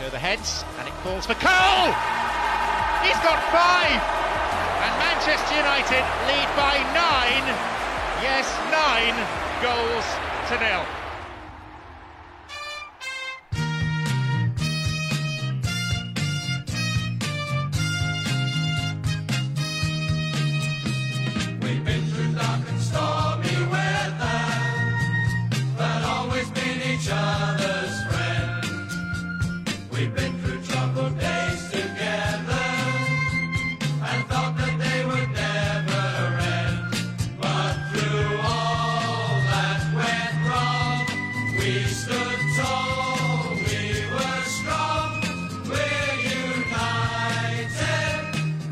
to the heads, and it falls for Cole! He's got five! And Manchester United lead by nine. Yes, nine goals to nil.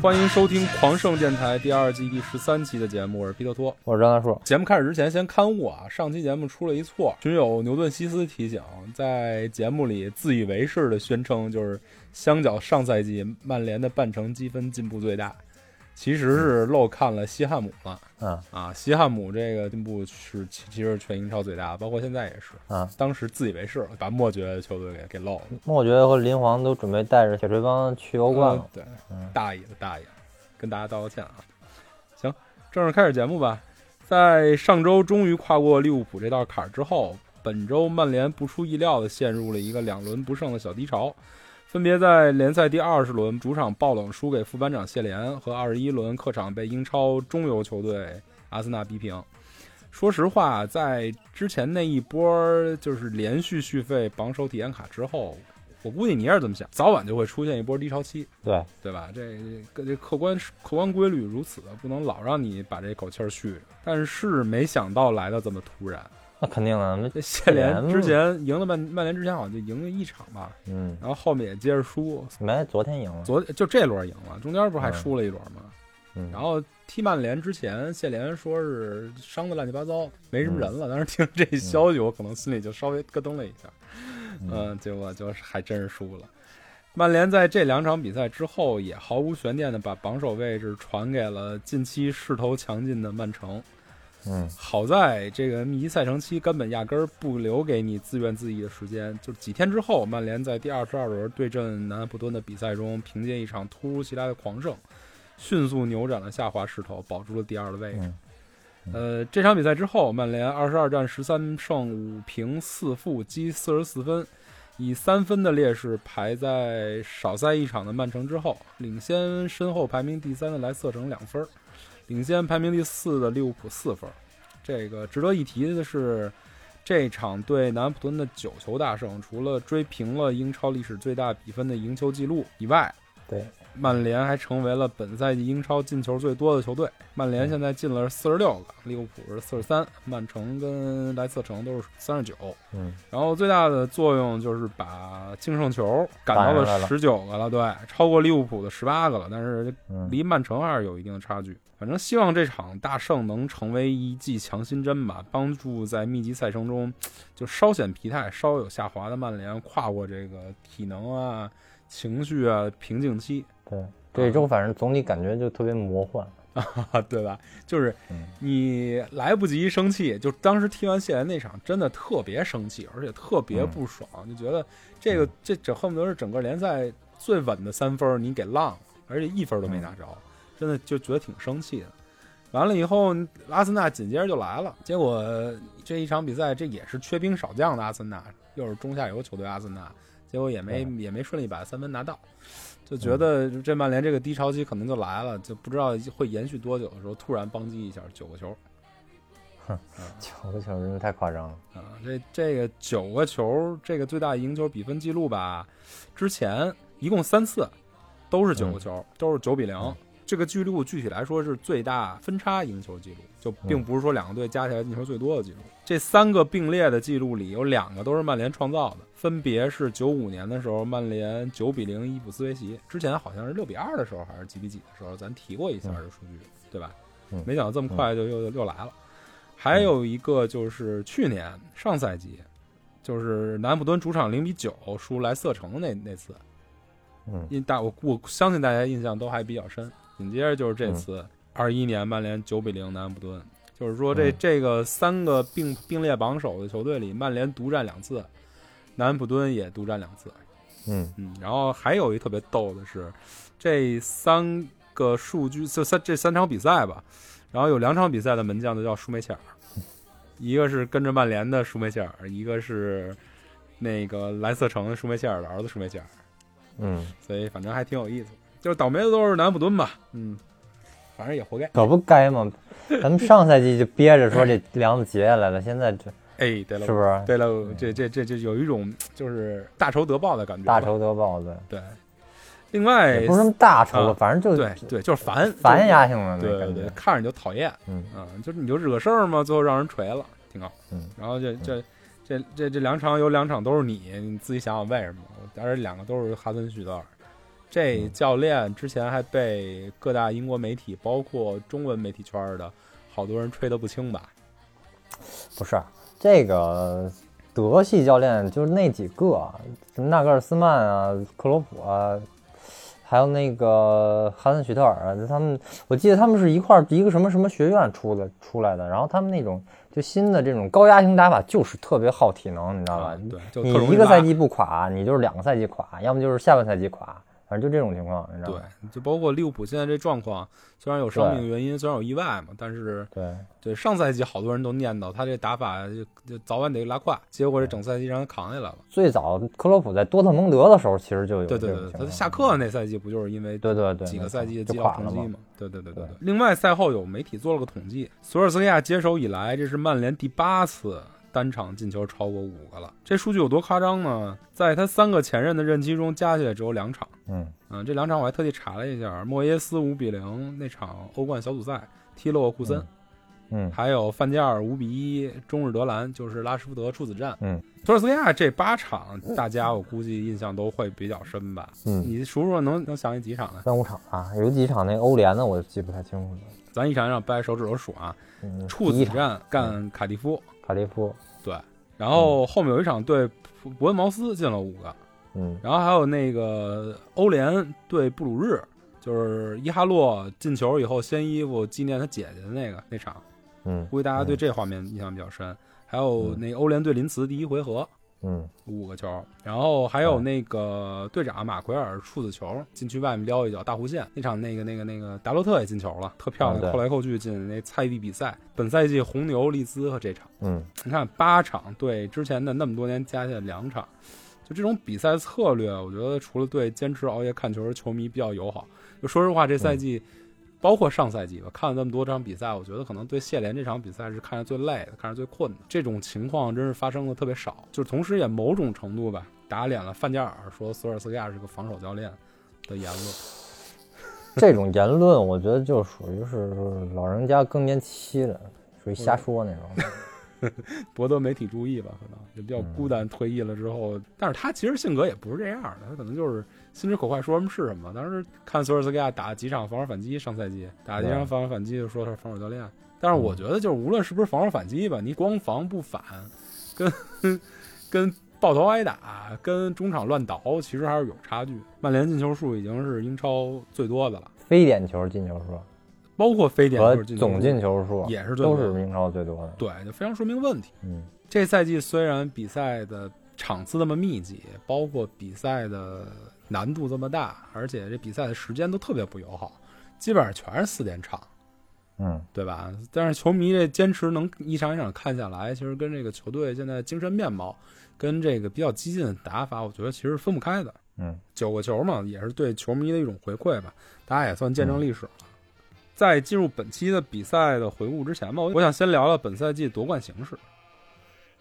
欢迎收听狂盛电台第二季第十三期的节目，我是皮特托。我是张大树，节目开始之前，先刊物啊，上期节目出了一错，群友牛顿西斯提醒，在节目里自以为是的宣称，就是相较上赛季曼联的半程积分进步最大，其实是漏看了西汉姆了嗯啊。西汉姆这个进步是其其实全英超最大的，包括现在也是。啊，当时自以为是，把莫爵的球队给给漏了。莫爵和林皇都准备带着铁锤帮去欧冠了嗯。对，嗯大爷的大爷，跟大家道个歉啊。行，正式开始节目吧。在上周终于跨过利物浦这道坎儿之后，本周曼联不出意料的陷入了一个两轮不胜的小低潮，分别在联赛第二十轮主场爆冷输给副班长谢联，和二十一轮客场被英超中游球队阿森纳逼平。说实话，在之前那一波就是连续续费榜首体验卡之后，我估计你也是这么想，早晚就会出现一波低潮期。对，对吧？这这这客观客观规律如此，不能老让你把这口气儿续着。但是没想到来的这么突然。那 肯定的，那这谢联联之前赢了曼曼联之前好像就赢了一场吧，嗯，然后后面也接着输，没昨天赢了，昨就这轮赢了，中间不是还输了一轮吗？嗯，然后踢曼联之前，谢联说是伤的乱七八糟，没什么人了。当时听这消息，我可能心里就稍微咯噔了一下。嗯，结果就是还真是输了。曼联在这两场比赛之后，也毫无悬念的把榜首位置传给了近期势头强劲的曼城。嗯。好在这个密集赛程期根本压根儿不留给你自怨自艾的时间，就几天之后，曼联在第二十二轮对阵南安普敦的比赛中，凭借一场突如其来的狂胜，迅速扭转了下滑势头，保住了第二的位。置。嗯。呃，这场比赛之后，曼联二十二战十三胜五平四负，积四十四分，以三分的劣势排在少赛一场的曼城之后，领先身后排名第三的莱斯特城两分儿，领先排名第四的利物浦四分。这个值得一提的是，这场对南普敦的九球大胜，除了追平了英超历史最大比分的赢球记录以外，对，曼联还成为了本赛季英超进球最多的球队。曼联现在进了四十六个，利物浦是四十三，曼城跟莱斯特城都是三十九。嗯然后最大的作用就是把净胜球赶到了了十九个了，对，超过利物浦的十八个了，但是嗯，离曼城还是有一定的差距。反正希望这场大胜能成为一剂强心针吧，帮助在密集赛程中就稍显疲态、稍有下滑的曼联跨过这个体能啊、情绪啊瓶颈期。对，这周反正总体感觉就特别魔幻，啊，对吧？就是嗯。你来不及生气，就当时踢完谢联那场，真的特别生气，而且特别不爽，就觉得这个这这恨不得是整个联赛最稳的三分，你给浪了，而且一分都没拿着，真的就觉得挺生气的。完了以后，阿森纳紧接着就来了，结果这一场比赛，这也是缺兵少将的阿森纳，又是中下游球队阿森纳，结果也没也没顺利把三分拿到。就觉得这曼联这个低潮期可能就来了，就不知道会延续多久的时候，突然邦击一下九个球哼九个球真是太夸张了，啊！这这个九个球，这个最大赢球比分记录吧，之前一共三次都是九个球，都是九比零。嗯这个记录具体来说是最大分差赢球记录，就并不是说两个队加起来进球最多的记录。这三个并列的记录里有两个都是曼联创造的，分别是九五年的时候曼联九比零伊普斯维奇，之前好像是六比二的时候还是几比几的时候，咱提过一下这数据，对吧？嗯没想到这么快就又又来了。还有一个就是去年上赛季，就是南安普敦主场零比九输莱斯特城那那次，嗯因大我我相信大家印象都还比较深。紧接着就是这嗯。次二一年曼联九比零南安普敦，就是说这嗯。这个三个并并列榜首的球队里，曼联独占两次，南安普敦也独占两次。嗯。嗯，然后还有一特别逗的是，这三个数据，这三这三场比赛吧，然后有两场比赛的门将都叫舒梅切尔，一个是跟着曼联的舒梅切尔，一个是那个莱斯特城的舒梅切尔的儿子舒梅切尔，嗯，所以反正还挺有意思。就是倒霉的都是南普敦吧，嗯，反正也活该。可不该吗？咱们上赛季就憋着说这梁子结下来了，现在这哎，对了，是不是对了，这这这这有一种就是大仇得报的感觉。大仇得报的？对。另外也不是什么大仇反正就对对，就是烦烦压性的对对对，。看着就讨厌。嗯嗯，就是你就惹事儿嘛，最后让人锤了，挺好。嗯，然后这这这这这两场有两场都是你，你自己想想为什么？而且两个都是哈森许德尔。这嗯教练之前还被各大英国媒体，包括中文媒体圈儿的好多人吹得不轻吧？不是这个德系教练，就是那几个，什么纳格尔斯曼啊、克罗普啊，还有那个哈森许特尔啊，他们我记得他们是一块儿一个什么什么学院出的出来的，然后他们那种就新的这种高压型打法，就是特别耗体能，你知道吧？啊对，就你一个赛季不垮，你就是两个赛季垮，要么就是下半赛季垮，反正就这种情况，你知道对？，就包括利物浦现在这状况，虽然有伤病原因，虽然有意外嘛，但是对，对上赛季好多人都念叨他这打法就就早晚得拉胯，结果这整赛季让他扛下来了。最早克洛普在多特蒙德的时候，其实就有对对对，他下课那赛季不就是因为对对对几个赛季的就绩效垮了嘛。成绩嘛？对对对对对对。另外，赛后有媒体做了个统计，索尔斯克亚接手以来，这是曼联第八次单场进球超过五个了。这数据有多夸张呢？在他三个前任的任期中，加起来只有两场。嗯嗯，这两场我还特地查了一下，莫耶斯五比零那场欧冠小组赛踢了沃库森，嗯还有范加尔五比一中日德兰，就是拉什福德处子战。嗯，托尔斯克亚这八场，大家我估计印象都会比较深吧？嗯，你数数能能想起几场来？三五场啊，有几场那欧联的我记不太清楚了。咱一场一场掰手指头数啊。嗯，处子战干卡迪夫，卡利夫，对，然后后面有一场对伯恩茅斯进了五个，嗯然后还有那个欧联对布鲁日，就是伊哈洛进球以后掀衣服纪念他姐姐的那个那场，嗯估计大家对这画面印象比较深。还有那欧联对林茨第一回合嗯。五个球，然后还有那个队长马奎尔处子球禁区外面撩一脚大弧线，那场那个那个那个达洛特也进球了，特漂亮，扣来扣去进那菜地比赛。本赛季红牛、利兹和这场。嗯。你看八场对之前的那么多年加起来两场，就这种比赛策略，我觉得除了对坚持熬夜看球的球迷比较友好，就说实话，这赛季、包括上赛季吧，看了那么多场比赛，我觉得可能对谢联这场比赛是看着最累的，看着最困的。这种情况真是发生的特别少，就是同时也某种程度吧打脸了范加尔说索尔斯克亚是个防守教练的言论。这种言论我觉得就属于是老人家更年期了，属于瞎说那种。博得媒体注意吧，可能也比较孤单。退役了之后，但是他其实性格也不是这样的，他可能就是心直口快，说什么是什么。当时看索尔斯克亚打几场防守反击，上赛季打几场防守反击就说他是防守教练。但是我觉得就是无论是不是防守反击吧，你光防不反，跟跟抱头挨打，跟中场乱倒，其实还是有差距。曼联进球数已经是英超最多的了，非点球进球数包括非点球进球总进球数也是都是英超最多的。对，就非常说明问题。嗯这赛季虽然比赛的场次那么密集，包括比赛的难度这么大，而且这比赛的时间都特别不友好，基本上全是四点场，嗯对吧？但是球迷这坚持能一场一场看下来，其实跟这个球队现在精神面貌，跟这个比较激进的打法，我觉得其实分不开的。嗯九个球嘛，也是对球迷的一种回馈吧，大家也算见证历史了。在进入本期的比赛的回顾之前吧，我想先聊聊本赛季夺冠形势。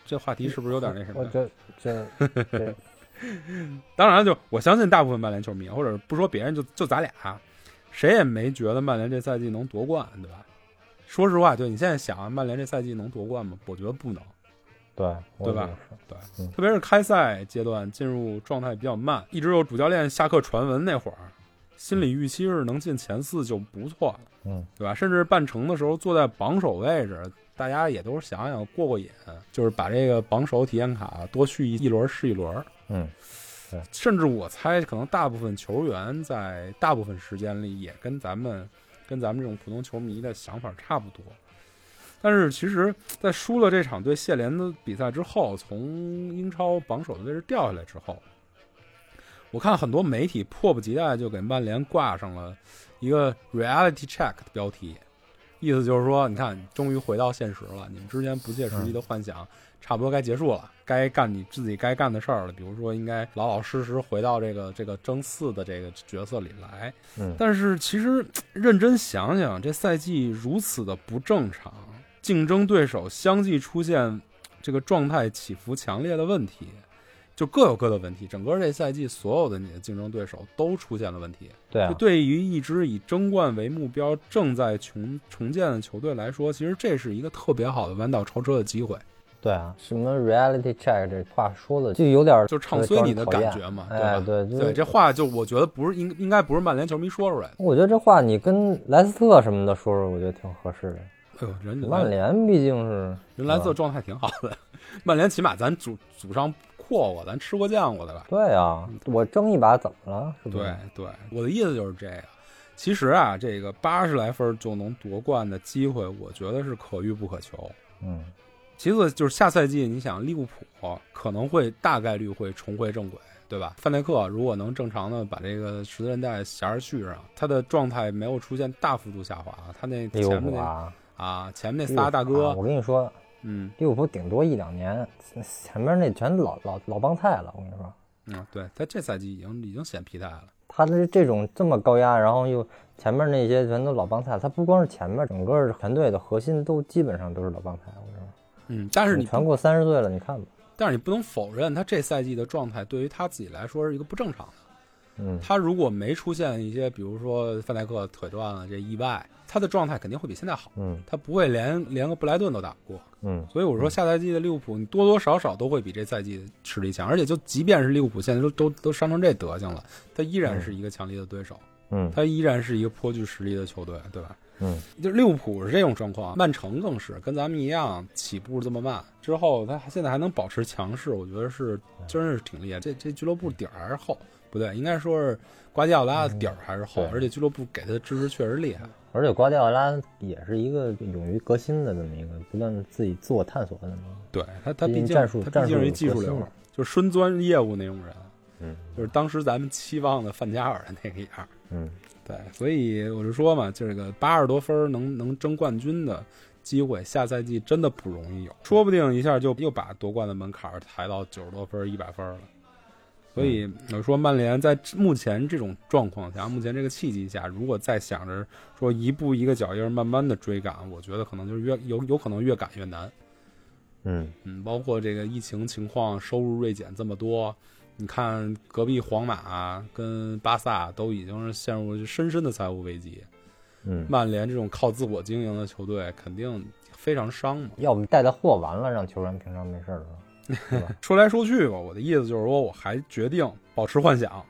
这话题是不是有点那什么呀？我这这这 当然，就我相信大部分曼联球迷，或者不说别人，就就咱俩，谁也没觉得曼联这赛季能夺冠，对吧？说实话，对你现在想，曼联这赛季能夺冠吗？我觉得不能。对对吧对，嗯特别是开赛阶段进入状态比较慢，一直有主教练下课传闻那会儿，心理预期是能进前四就不错了，嗯对吧？甚至半程的时候坐在榜首位置，大家也都想想过过瘾，就是把这个榜首体验卡多续一一轮是一轮。嗯甚至我猜，可能大部分球员在大部分时间里也跟咱们跟咱们这种普通球迷的想法差不多。但是其实，在输了这场对谢联的比赛之后，从英超榜首的位置掉下来之后，我看很多媒体迫不及待就给曼联挂上了一个 reality check 的标题，意思就是说，你看，终于回到现实了，你们之前不切实际的幻想，差不多该结束了，该干你自己该干的事儿了。比如说，应该老老实实回到这个这个争四的这个角色里来。嗯但是其实认真想想，这赛季如此的不正常，竞争对手相继出现这个状态起伏强烈的问题，就各有各的问题。整个这赛季，所有的你的竞争对手都出现了问题。对啊就，对于一支以争冠为目标、正在重重建的球队来说，其实这是一个特别好的弯道超车的机会，对啊，什么 reality check 这话说的就有点就唱衰你的感觉嘛？对，就是对，这话就我觉得不是应应该不是曼联球迷说出来的。我觉得这话你跟莱斯特什么的说说，我觉得挺合适的。哎呦，人家曼联毕竟是人莱斯特状态挺好的，曼联起码咱祖祖上阔过，咱吃过见过的吧？对啊，我争一把怎么了？是不对？对，我的意思就是这个。其实啊，这个八十来分就能夺冠的机会，我觉得是可遇不可求。嗯，其次就是下赛季，你想利物浦可能会大概率会重回正轨，对吧？范戴克如果能正常的把这个十字韧带弦儿续上，他的状态没有出现大幅度下滑，他那前面啊，啊前面那仨大哥，我跟你说，嗯利物浦顶多一两年，前面那全老老老帮菜了。我跟你说，嗯，对他这赛季已经已经显疲态了。他的这种这么高压，然后又前面那些全都老帮菜，他不光是前面，整个团队的核心都基本上都是老帮菜。嗯，但是你全过三十岁了，你看吧，但是你不能否认，他这赛季的状态对于他自己来说是一个不正常的。嗯，他如果没出现一些，比如说范戴克腿断了这意外，他的状态肯定会比现在好。嗯他不会连连个布莱顿都打不过，嗯，所以我说下赛季的利物浦，你多多少少都会比这赛季实力强。而且就即便是利物浦现在都都都伤成这德行了，他依然是一个强力的对手，嗯他依然是一个颇具实力的球队，对吧？嗯，就利物浦是这种状况，曼城更是跟咱们一样起步这么慢，之后他现在还能保持强势，我觉得是真是挺厉害。这这俱乐部底儿还是厚，不对，应该说是瓜迪奥拉的底儿还是厚，对而且俱乐部给他的支持确实厉害。而且瓜迪奥拉也是一个勇于革新的这么一个不断自己自我探索的那么。对他，他毕竟战术他毕竟是技术流嘛，就是深钻业务那种人，嗯就是当时咱们期望的范加尔的那个样。嗯，对，所以我就说嘛，这个八十多分能能争冠军的机会，下赛季真的不容易有，说不定一下就又把夺冠的门槛抬到九十多分儿、一百分了。所以我说，曼联在目前这种状况下，目前这个契机下，如果再想着说一步一个脚印儿慢慢的追赶，我觉得可能就是越有有可能越赶越难。嗯嗯，包括这个疫情情况，收入锐减这么多，你看隔壁皇马跟巴萨都已经是陷入深深的财务危机，嗯，曼联这种靠自我经营的球队肯定非常伤嘛。要不带的货完了，让球员平常没事儿的时候，说来说去吧，我的意思就是说，我还决定保持幻想。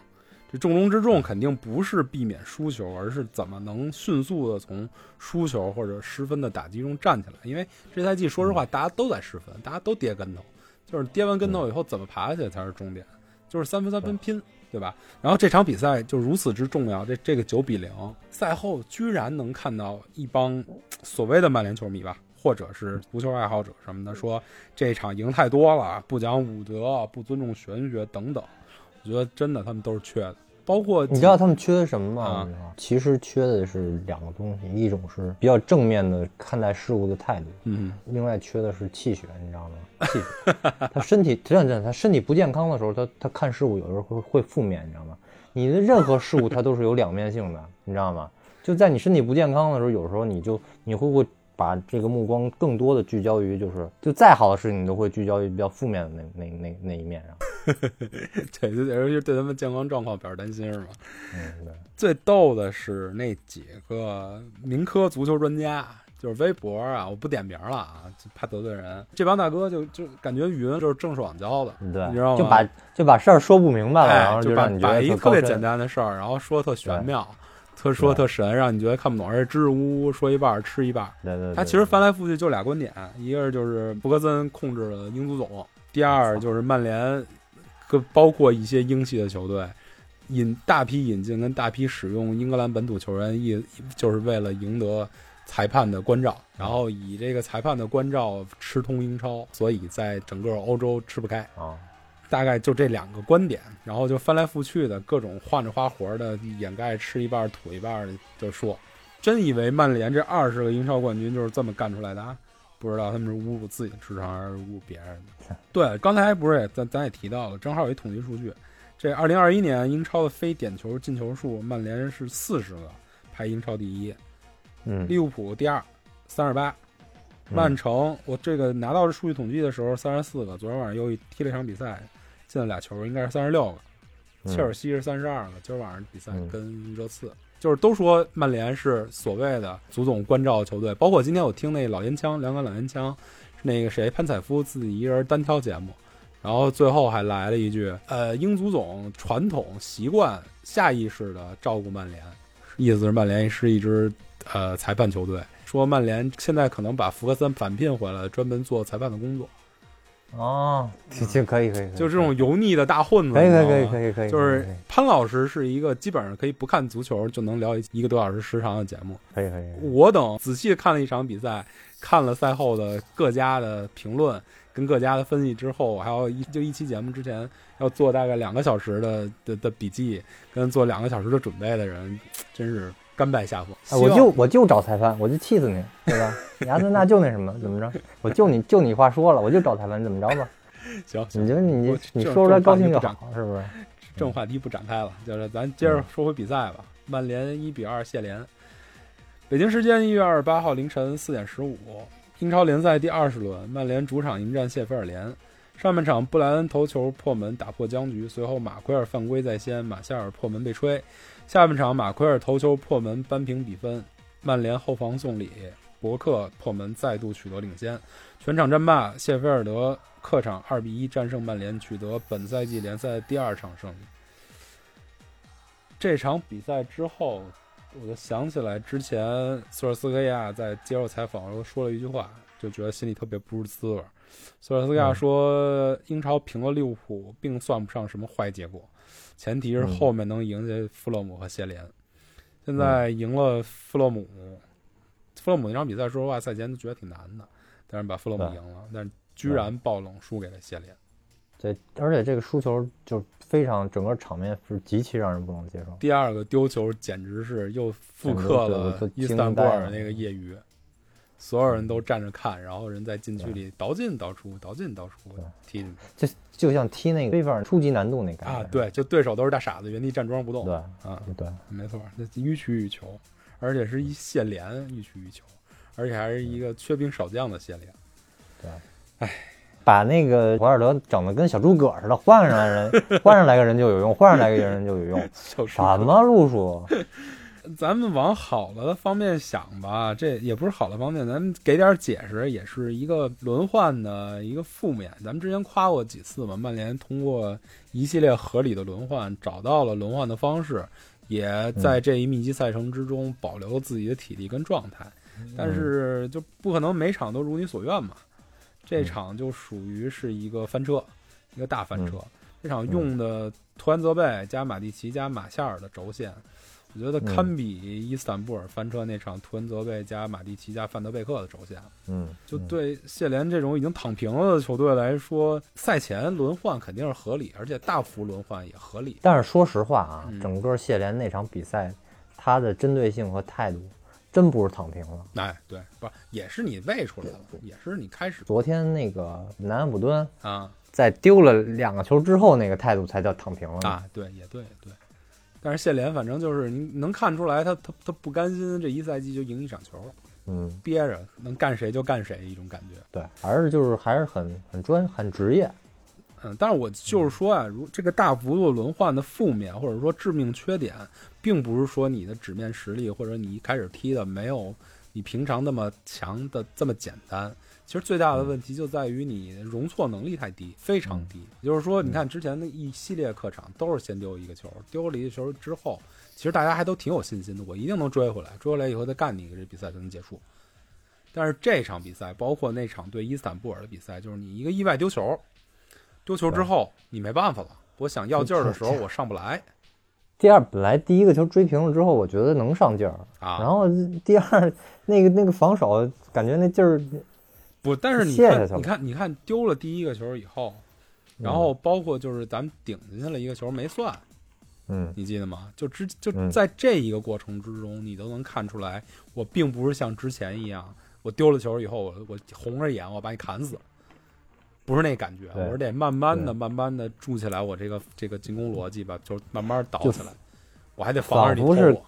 这重中之重肯定不是避免输球，而是怎么能迅速的从输球或者失分的打击中站起来。因为这赛季说实话，大家都在失分，大家都跌跟头，就是跌完跟头以后怎么爬起来才是重点，就是三分三分拼，对吧？然后这场比赛就如此之重要，这这个九比零，赛后居然能看到一帮所谓的曼联球迷吧，或者是足球爱好者什么的，说这场赢太多了，不讲武德，不尊重玄学等等。我觉得真的他们都是缺的，包括你知道他们缺的什么吗？其实缺的是两个东西，一种是比较正面的看待事物的态度，嗯另外缺的是气血，你知道吗？气血，他身体真的真的，他身体不健康的时候，他他看事物有时候会会负面，你知道吗？你的任何事物它都是有两面性的，你知道吗？就在你身体不健康的时候，有时候你就你会不会把这个目光更多的聚焦于就是就再好的事情，你都会聚焦于比较负面的那那那那一面上。对，就尤其是对他们健康状况表示担心是吗？嗯，对，最逗的是那几个民科足球专家，就是微博啊，我不点名了啊，就怕得罪人。这帮大哥就就感觉语文就是郑爽教的，对，你知道吗？就把就把事儿说不明白了，然哎，后就把把一特别简单的事儿，然后说特玄妙，特说特神，让你觉得看不懂，而且支支吾吾说一半儿吃一半儿。对对对，他其实翻来覆去就俩观点，一个是就是博格森控制了英足总，第二就是曼联跟包括一些英系的球队引大批引进跟大批使用英格兰本土球员，一就是为了赢得裁判的关照，然后以这个裁判的关照吃通英超，所以在整个欧洲吃不开。啊，大概就这两个观点，然后就翻来覆去的各种换着花活的掩盖吃一半儿吐一半儿的就说，真以为曼联这二十个英超冠军就是这么干出来的啊？不知道他们是侮辱自己的智商还是侮辱别人的。对，刚才不是也咱咱也提到了，正好有一统计数据，这二零二一年英超的非点球进球数，曼联是四十个，排英超第一，嗯，利物浦第二，三十八。曼城，我这个拿到这数据统计的时候，三十四个。昨天晚上又踢了一场比赛，进了俩球，应该是三十六个。嗯切尔西是三十二个。今儿晚上比赛嗯跟热刺，就是都说曼联是所谓的足总关照球队，包括今天我听那老烟枪，两杆老烟枪，是那个谁潘采夫自己一人单挑节目，然后最后还来了一句，呃，英足总传统习惯下意识的照顾曼联，意思是曼联是一支呃裁判球队，说曼联现在可能把福格森返聘回来，专门做裁判的工作，哦，这这可以可以，可以。就这种油腻的大混子，可以可以可以可以可以，就是潘老师是一个基本上可以不看足球就能聊一一个多小时时长的节目。可以可以，可以。我等仔细看了一场比赛，看了赛后的各家的评论跟各家的分析之后，还有一就一期节目之前要做大概两个小时的的的笔记，跟做两个小时的准备的人，真是甘拜下风。哎我就我就找裁判，我就气死你，对吧？你阿森纳就那什么，怎么着？我就你就你话说了，我就找裁判，怎么着吧？行行，你就你我你说出来高兴就好，是不是？正话题不展开了，就是咱接着说回比赛吧。曼联一比二谢联。北京时间一月二十八号凌晨四点十五，英超联赛第二十轮，曼联主场迎战谢菲尔联。上半场，布莱恩头球破门打破僵局，随后马奎尔犯规在先，马夏尔破门被吹。下半场，马奎尔头球破门扳平比分，曼联后防送礼，博克破门再度取得领先。全场战罢，谢菲尔德客场二比一战胜曼联，取得本赛季联赛第二场胜利。这场比赛之后，我就想起来之前索尔斯克亚在接受采访的时候说了一句话，就觉得心里特别不是滋味儿。索尔斯克亚说，英超平了利物浦，并算不上什么坏结果，前提是后面能赢下富勒姆和谢连。现在赢了富勒姆，富勒姆那场比赛，说实话赛前都觉得挺难的，但是把富勒姆赢了，但是居然爆冷输给了谢连。对，而且这个输球就非常整个场面是极其让人不能接受。第二个丢球简直是又复刻了伊斯坦布尔那个业余，所有人都站着看，然后人在禁区里倒进倒出，倒进倒出踢进去。就就像踢那个非法初级难度那感觉。啊！对，就对手都是大傻子，原地站桩不动。对啊，对，没错，那予取予求，而且是一线连予取予求，而且还是一个缺兵少将的线连，对，哎。把那个博尔德整的跟小诸葛似的，换上来人，换上来个人就有用，换上来个人就有用，就是什么路数？咱们往好了的方面想吧，这也不是好的方面，咱们给点解释，也是一个轮换的一个负面。咱们之前夸过几次嘛，曼联通过一系列合理的轮换，找到了轮换的方式，也在这一密集赛程之中保留自己的体力跟状态。但是就不可能每场都如你所愿嘛，这场就属于是一个翻车，一个大翻车。这场用的图安泽贝加马蒂奇加马夏尔的轴线。我觉得堪比伊斯坦布尔翻车那场图恩泽贝加马蒂奇加范德贝克的轴线。嗯，就对谢联这种已经躺平了的球队来说，赛前轮换肯定是合理，而且大幅轮换也合理。但是说实话啊，嗯整个谢联那场比赛，他的针对性和态度真不是躺平了。哎，对，不也是你喂出来了，也是你开始昨天那个南安普敦啊在丢了两个球之后，那个态度才叫躺平了。啊，对，也对，也对。但是谢联反正就是你能看出来他，他他不甘心这一赛季就赢一场球，嗯，憋着能干谁就干谁一种感觉。对，还是就是还是很很专很职业。嗯，但是我就是说啊，如这个大幅度轮换的负面或者说致命缺点，并不是说你的纸面实力或者你一开始踢的没有你平常那么强的这么简单。其实最大的问题就在于你容错能力太低，非常低。也就是说，你看之前的一系列客场都是先丢一个球，丢了一个球之后，其实大家还都挺有信心的，我一定能追回来，追回来以后再干你一个，这比赛才能结束。但是这场比赛，包括那场对伊斯坦布尔的比赛，就是你一个意外丢球，丢球之后你没办法了，我想要劲儿的时候我上不来第二，本来第一个球追平了之后，我觉得能上劲儿，啊。然后第二那个那个防守，感觉那劲儿不，但是你看，你看，你看丢了第一个球以后，然后包括就是咱们顶进去了一个球没算，嗯你记得吗？就之就嗯在这一个过程之中，你都能看出来，我并不是像之前一样，我丢了球以后，我我红着眼我把你砍死，不是那感觉，我是得慢慢的、慢慢的筑起来我这个这个进攻逻辑吧，就慢慢倒起来，我还得防着你偷仿佛是我。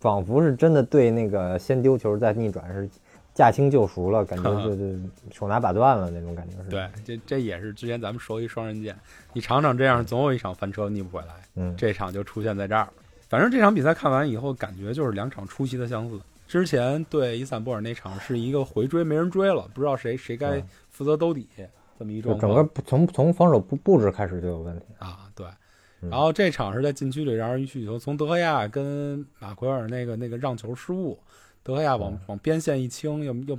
仿佛是真的对那个先丢球再逆转是驾轻就熟了，感觉 就就手拿把断了那种感觉是。对，，这这也是之前咱们说一双刃剑，你场场这样，总有一场翻车逆不回来。嗯，这场就出现在这儿。反正这场比赛看完以后，感觉就是两场出奇的相似。之前对伊斯坦布尔那场是一个回追没人追了，不知道谁谁该嗯负责兜底这么一种整个从从防守布布置开始就有问题。啊，对。嗯然后这场是在禁区里让人去球，从德赫亚跟马奎尔那个那个让球失误，德赫亚往嗯。往边线一清，又又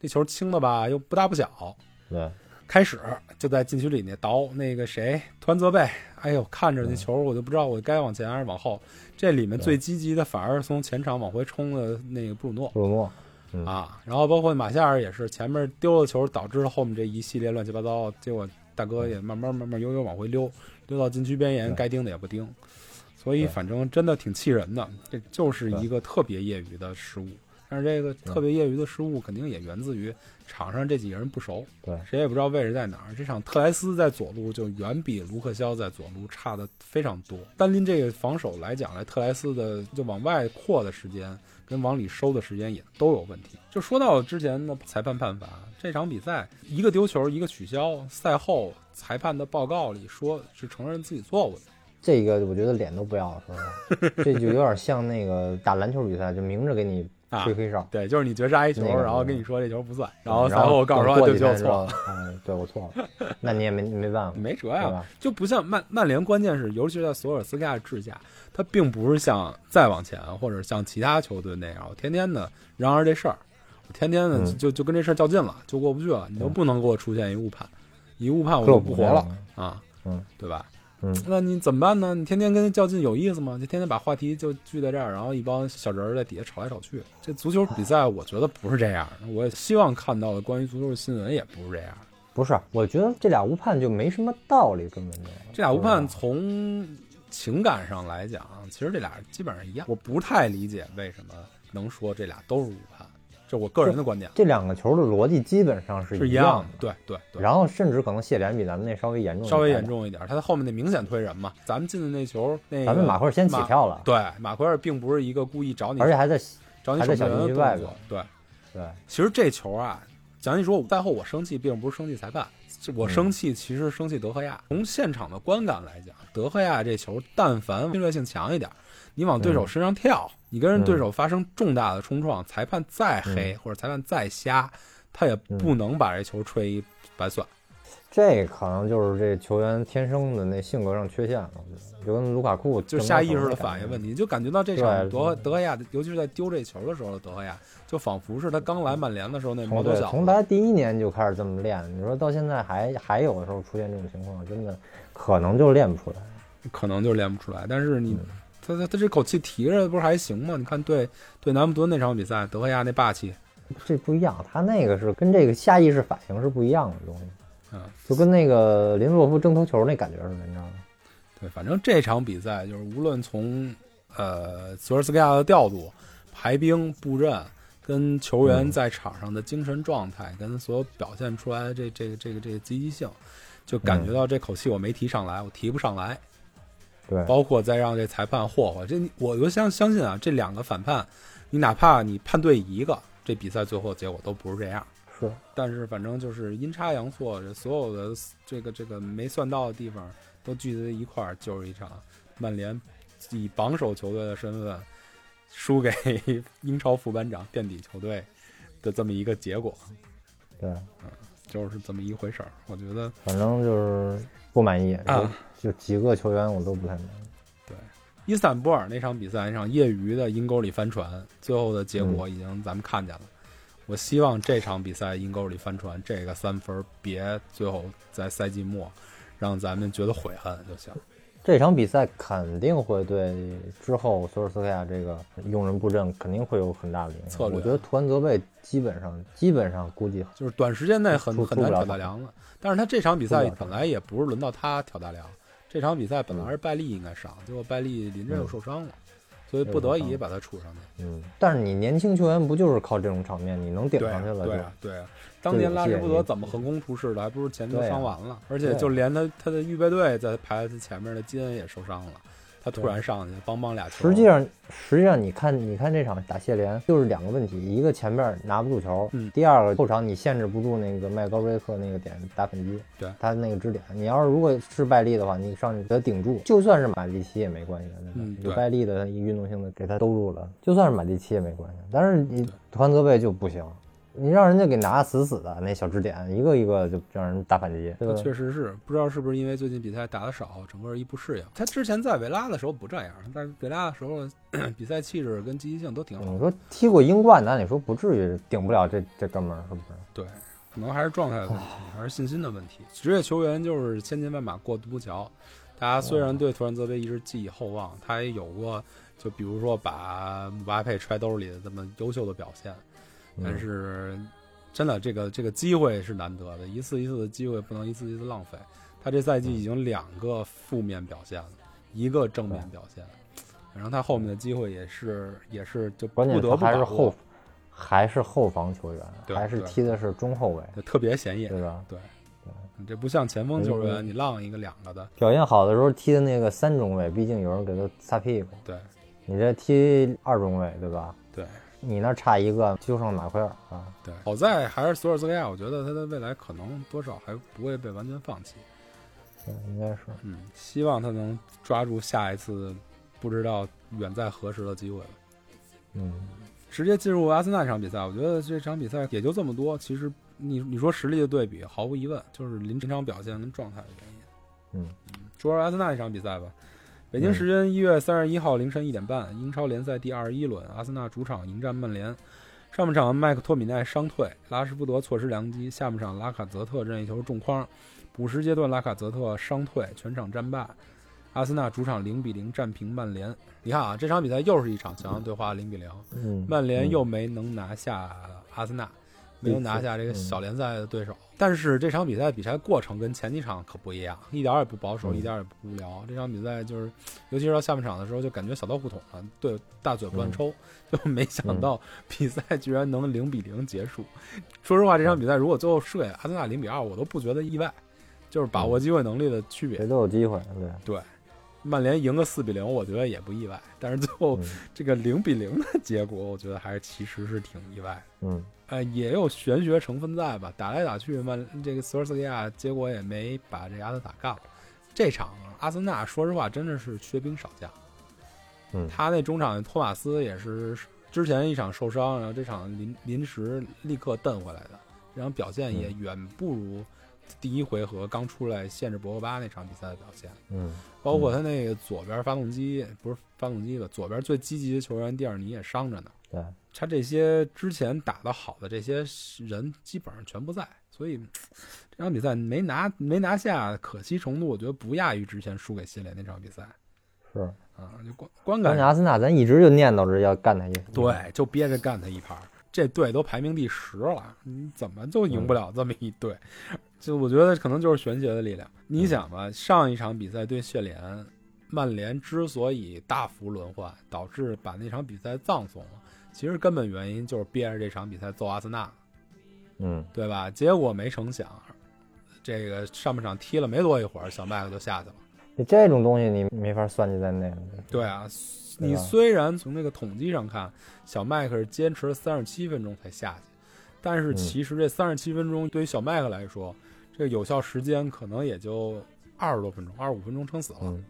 那球清的吧，又不大不小，对，开始就在禁区里那倒那个谁突然责备，哎呦，看着那球我就不知道我该往前还是往后。这里面最积极的反而是从前场往回冲的那个布鲁诺布鲁诺，嗯。啊，然后包括马夏尔也是前面丢了球，导致了后面这一系列乱七八糟，结果大哥也慢慢慢慢悠悠往回溜，溜到禁区边沿，该盯的也不盯，所以反正真的挺气人的，这就是一个特别业余的失误。但是这个特别业余的失误，肯定也源自于场上这几个人不熟，对谁也不知道位置在哪儿。这场特莱斯在左路就远比卢克肖在左路差的非常多。单拎这个防守来讲来，特莱斯的就往外扩的时间跟往里收的时间也都有问题。就说到之前的裁判判罚，这场比赛一个丢球一个取消，赛后裁判的报告里说是承认自己错误的。这个我觉得脸都不要了，这就有点像那个打篮球比赛，就明着给你啊吹黑哨。对，就是你绝杀一球，那个然后跟你说这球不算，然然后然后我告诉说对不起，我过几天之错了后，。嗯，对我错了，那你也没没办法，没辙呀就不像曼曼联，关键是尤其是在索尔斯克亚治下，他并不是像再往前或者像其他球队那样，我天天的嚷嚷这事儿，我天天的嗯就就跟这事儿较劲了，就过不去了，你就不能给我出现一误判，一误判我就不活了啊，嗯，对吧？嗯，那你怎么办呢？你天天跟他较劲有意思吗？就天天把话题就聚在这儿，然后一帮小人儿在底下吵来吵去。这足球比赛，我觉得不是这样。我也希望看到的关于足球的新闻也不是这样。不是，我觉得这俩误判就没什么道理，根本就这俩误判从情感上来讲，其实这俩基本上一样。我不太理解为什么能说这俩都是误判，这我个人的观点这两个球的逻辑基本上是是一样样的。对对对，然后甚至可能谢联比咱们那稍微严重，稍微严。重一点，他在后面那明显推人嘛。咱们进的那球，那个咱们马奎尔先起跳了，对马奎尔并不是一个故意找你而且还在找你还在守门员的小禁区外动作。对，对其实这球啊，讲你说赛后我生气，并不是生气裁判，我生气其实生气德赫亚。从现场的观感来讲，德赫亚这球但凡侵略性强一点，你往对手身上跳，你跟人对手发生重大的冲撞，裁判再黑、或者裁判再瞎，他也不能把这球吹一白算。这可能就是这球员天生的那性格上缺陷了，我觉得就跟卢卡库就是下意识的反应问题。题，就感觉到这场对德德赫亚，尤其是在丢这球的时候的德赫亚，就仿佛是他刚来曼联的时候那毛从对头小子。从来第一年就开始这么练，你说到现在还还有的时候出现这种情况，真的可能就练不出来。可能就练不出来。但是你嗯他他他这口气提着不是还行吗？你看对对南安普敦那场比赛，德赫亚那霸气，这不一样，他那个是跟这个下意识反应是不一样的东西，嗯，就跟那个林洛夫争头球那感觉似的，你知道吗？对，反正这场比赛就是无论从呃索尔斯克亚的调度、排兵布阵，跟球员嗯在场上的精神状态，跟所有表现出来的这这个这个这个积极性，就感觉到这口气我没提上来，我提不上来。对，包括再让这裁判霍霍，这我就相相信啊，这两个反判，你哪怕你判对一个，这比赛最后结果都不是这样。是。但是反正就是阴差阳错，这所有的这个这个没算到的地方都聚在一块儿，就是一场曼联以榜首球队的身份输给英超副班长垫底球队的这么一个结果，对，嗯就是这么一回事儿。我觉得反正就是不满意，啊就就几个球员我都不太明白。对。伊斯坦布尔那场比赛，那场业余的阴沟里翻船，最后的结果已经咱们看见了。我希望这场比赛阴沟里翻船，这个三分别最后在赛季末让咱们觉得悔恨就行。这场比赛肯定会对之后索尔斯克亚这个用人布阵肯定会有很大的影响。策略我觉得图安泽贝基本上基本上估计就是短时间内很很难挑大梁了。但是他这场比赛本来也不是轮到他挑大梁，这场比赛本来是拜利应该上，结果拜利临阵又受伤了，所以不得已把他杵上去。嗯，但是你年轻球员不就是靠这种场面你能顶上去了就对啊，对啊。当年拉什福德怎么横空出世的，还不是前头对啊伤完了，而且就连他他的预备队在排在他前面的基恩也受伤了，他突然上去帮帮俩球。实际上，实际上你看，你看这场打谢联就是两个问题，一个前面拿不住球，嗯第二个后场你限制不住那个麦高瑞克那个点打反击，对他那个支点，你要是如果是拜利的话，你上去给他顶住，就算是马蒂奇也没关系的，对吧嗯有拜利的运动性的给他兜住了，就算是马蒂奇也没关系，但是你团泽贝就不行。你让人家给拿死死的那小支点，一个一个就让人打反击，对吧？确实是不知道是不是因为最近比赛打的少，整个一不适应。他之前在维拉的时候不这样，但是维拉的时候 比赛气质跟积极性都挺好你。说踢过英冠，那你说不至于顶不了这这哥们儿，是不是？对，可能还是状态的问题，还是信心的问题。职业球员就是千军万马过独木桥，大家虽然对图兰泽维一直寄以厚望，他也有过就比如说把姆巴佩揣兜里的这么优秀的表现，但嗯是真的这个这个机会是难得的，一次一次的机会不能一次一次浪费。他这赛季已经两个负面表现了，一个正面表现，然后他后面的机会也是也是就关键他不得不把握还是后，还是后防球员，还是踢的是中后卫，就特别显眼。对吧？对，你这不像前锋球员，嗯你浪一个两个的，表现好的时候踢的那个三中卫，毕竟有人给他擦屁股。对你这踢二中卫，对吧？对你那差一个就剩马奎尔啊。对。好在还是索尔斯克亚，我觉得他的未来可能多少还不会被完全放弃。对，应该是。嗯，希望他能抓住下一次不知道远在何时的机会吧。嗯，直接进入阿森纳这场比赛，我觉得这场比赛也就这么多。其实你你说实力的对比，毫无疑问就是临场表现跟状态的原因。嗯，说说阿森纳这场比赛吧。北京时间一月三十一号凌晨一点半，英超联赛第二十一轮，阿森纳主场迎战曼联。上半场麦克托米奈伤退，拉什福德错失良机；下半场拉卡泽特任意球中框，补时阶段拉卡泽特伤退，全场战罢。阿森纳主场零比零战平曼联。你看啊，这场比赛又是一场强强对话，零比零。嗯，曼联嗯又没能拿下阿森纳，没能拿下这个嗯小联赛的对手。但是这场比赛比赛过程跟前几场可不一样，一点儿也不保守，嗯一点儿也不无聊。这场比赛就是，尤其是到下半场的时候，就感觉小刀胡同了，对，大嘴巴乱抽，就没想到比赛居然能零比零结束。说实话，这场比赛如果最后输给阿森纳零比二，我都不觉得意外，就是把握机会能力的区别谁。都有机会。对对，曼联赢个四比零，我觉得也不意外，但是最后嗯这个零比零的结果，我觉得还是其实是挺意外的。嗯呃，也有玄学成分在吧？打来打去，曼这个索尔斯克亚结果也没把这阿森打干了。这场阿森纳说实话真的是缺兵少将，嗯，他那中场托马斯也是之前一场受伤，然后这场临临时立刻蹬回来的，这场表现也远不如第一回合刚出来限制博格巴那场比赛的表现。嗯包括他那个左边发动机不是发动机吧，左边最积极的球员蒂尔尼也伤着呢。对，他这些之前打得好的这些人基本上全不在，所以这场比赛没拿没拿下，可惜程度我觉得不亚于之前输给新联那场比赛是。啊，就观观感关键阿森纳咱一直就念叨着要干他一，对，就憋着干他一盘。这队都排名第十了，你怎么就赢不了这么一队？就我觉得可能就是玄学的力量。你想吧，上一场比赛对谢联，曼联之所以大幅轮换，导致把那场比赛葬送了，其实根本原因就是憋着这场比赛揍阿森纳，嗯对吧？结果没成想，这个上半场踢了没多一会儿，小麦克就下去了。你这种东西你没法算计在内。对啊，对你虽然从那个统计上看，小麦克是坚持了三十七分钟才下去，但是嗯其实这三十七分钟对于小麦克来说，这个有效时间可能也就二十多分钟，二十五分钟撑死了。嗯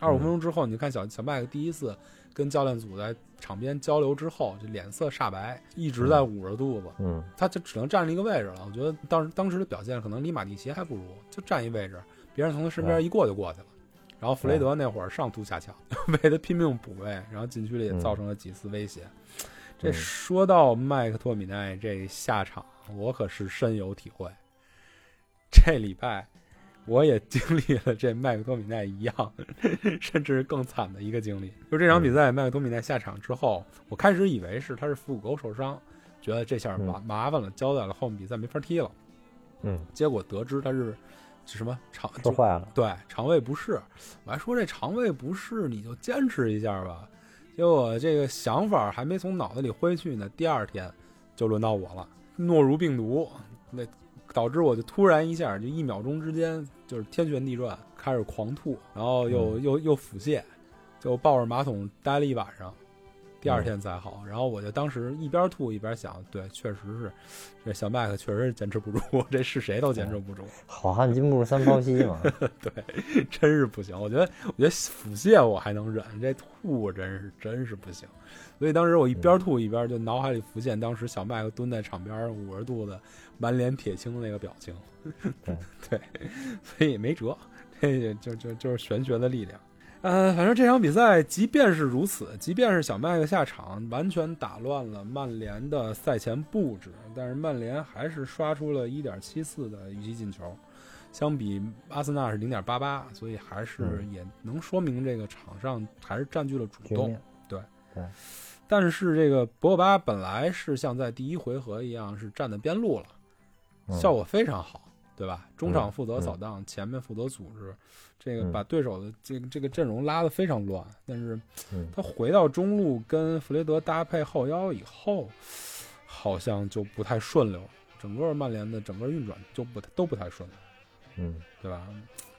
二十五分钟之后，你看小小麦克第一次跟教练组在场边交流之后，就脸色煞白，一直在捂着肚子，嗯他就只能站着一个位置了。我觉得当时当时的表现可能离马蒂奇还不如，就站一位置，别人从他身边一过就过去了。然后弗雷德那会儿上突下抢，为他拼命补位，然后禁区里也造成了几次威胁。这嗯说到麦克托米奈这下场，我可是深有体会。这礼拜我也经历了这麦克托米奈一样，甚至更惨的一个经历。就这场比赛，麦克托米奈下场之后，我开始以为是他是腹股沟受伤，觉得这下麻麻烦了，交代了，后面比赛没法踢了。嗯，结果得知他是是什么肠说坏了，对肠胃不适，我还说这肠胃不适你就坚持一下吧。结果这个想法还没从脑子里挥去呢，第二天就轮到我了，诺如病毒，那导致我就突然一下就一秒钟之间就是天旋地转，开始狂吐，然后又、又又腹泻，就抱着马桶待了一晚上。第二天才好，然后我就当时一边吐一边想，对，确实是，这小麦克确实是坚持不住，这是谁都坚持不住，好汉禁不住三泡稀嘛。对，真是不行。我觉得，我觉得腹泻我还能忍，这吐真是真是不行。所以当时我一边吐一边就脑海里浮现当时小麦克蹲在场边捂着肚子，满脸铁青的那个表情。对 对，所以没辙，这就就就是玄学的力量。呃，反正这场比赛，即便是如此，即便是小麦克下场，完全打乱了曼联的赛前布置，但是曼联还是刷出了一点七四的预期进球，相比阿森纳是零点八八所以还是嗯也能说明这个场上还是占据了主动。对对。但是这个博格巴本来是像在第一回合一样是站在边路了，嗯效果非常好，对吧？中场嗯负责扫荡，前面负责组织，这个嗯把对手的这个这个阵容拉得非常乱。但是嗯他回到中路跟弗雷德搭配后腰以后，好像就不太顺溜，整个曼联的整个运转就不都不太顺，嗯对吧？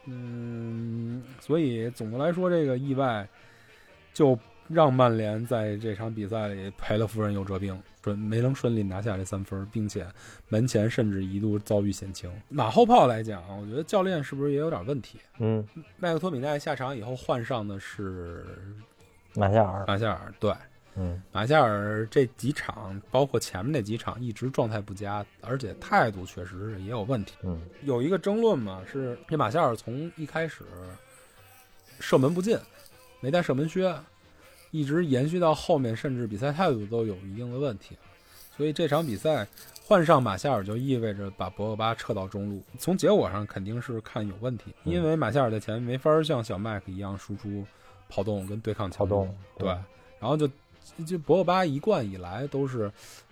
嗯，所以总的来说，这个意外就让曼联在这场比赛里赔了夫人又折兵，准没能顺利拿下这三分，并且门前甚至一度遭遇险情。马后炮来讲，我觉得教练是不是也有点问题？嗯，麦克托米奈下场以后换上的是马夏尔，马夏尔，对。嗯马夏尔这几场，包括前面那几场，一直状态不佳，而且态度确实是也有问题。嗯有一个争论嘛，是这马夏尔从一开始射门不进，没带射门靴，一直延续到后面，甚至比赛态度都有一定的问题。所以这场比赛换上马夏尔就意味着把博格巴撤到中路，从结果上肯定是看有问题，嗯因为马夏尔在前面没法像小麦克一样输出跑动跟对抗强度跑动对对，然后就就博格巴一贯以来都是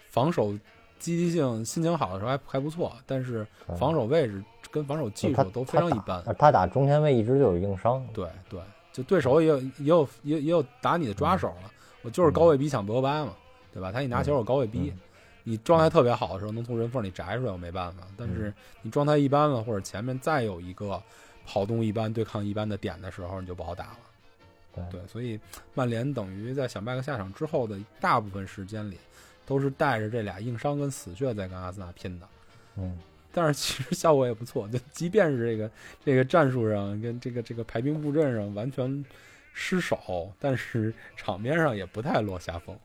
防守积极性，心情好的时候还还不错，但是防守位置跟防守技术都非常一般。他打中前卫一直就有硬伤，对对，就对手也有也有也也有打你的抓手了。我就是高位逼抢博格巴嘛，对吧？他一拿球我高位逼，嗯你状态特别好的时候能从人缝里摘出来，我没办法。但是你状态一般了，或者前面再有一个跑动一般、对抗一般的点的时候，你就不好打了。对对，所以曼联等于在小麦克下场之后的大部分时间里，都是带着这俩硬伤跟死穴在跟阿森纳拼的。嗯但是其实效果也不错，就即便是这个这个战术上跟这个这个排兵布阵上完全失手，但是场面上也不太落下风，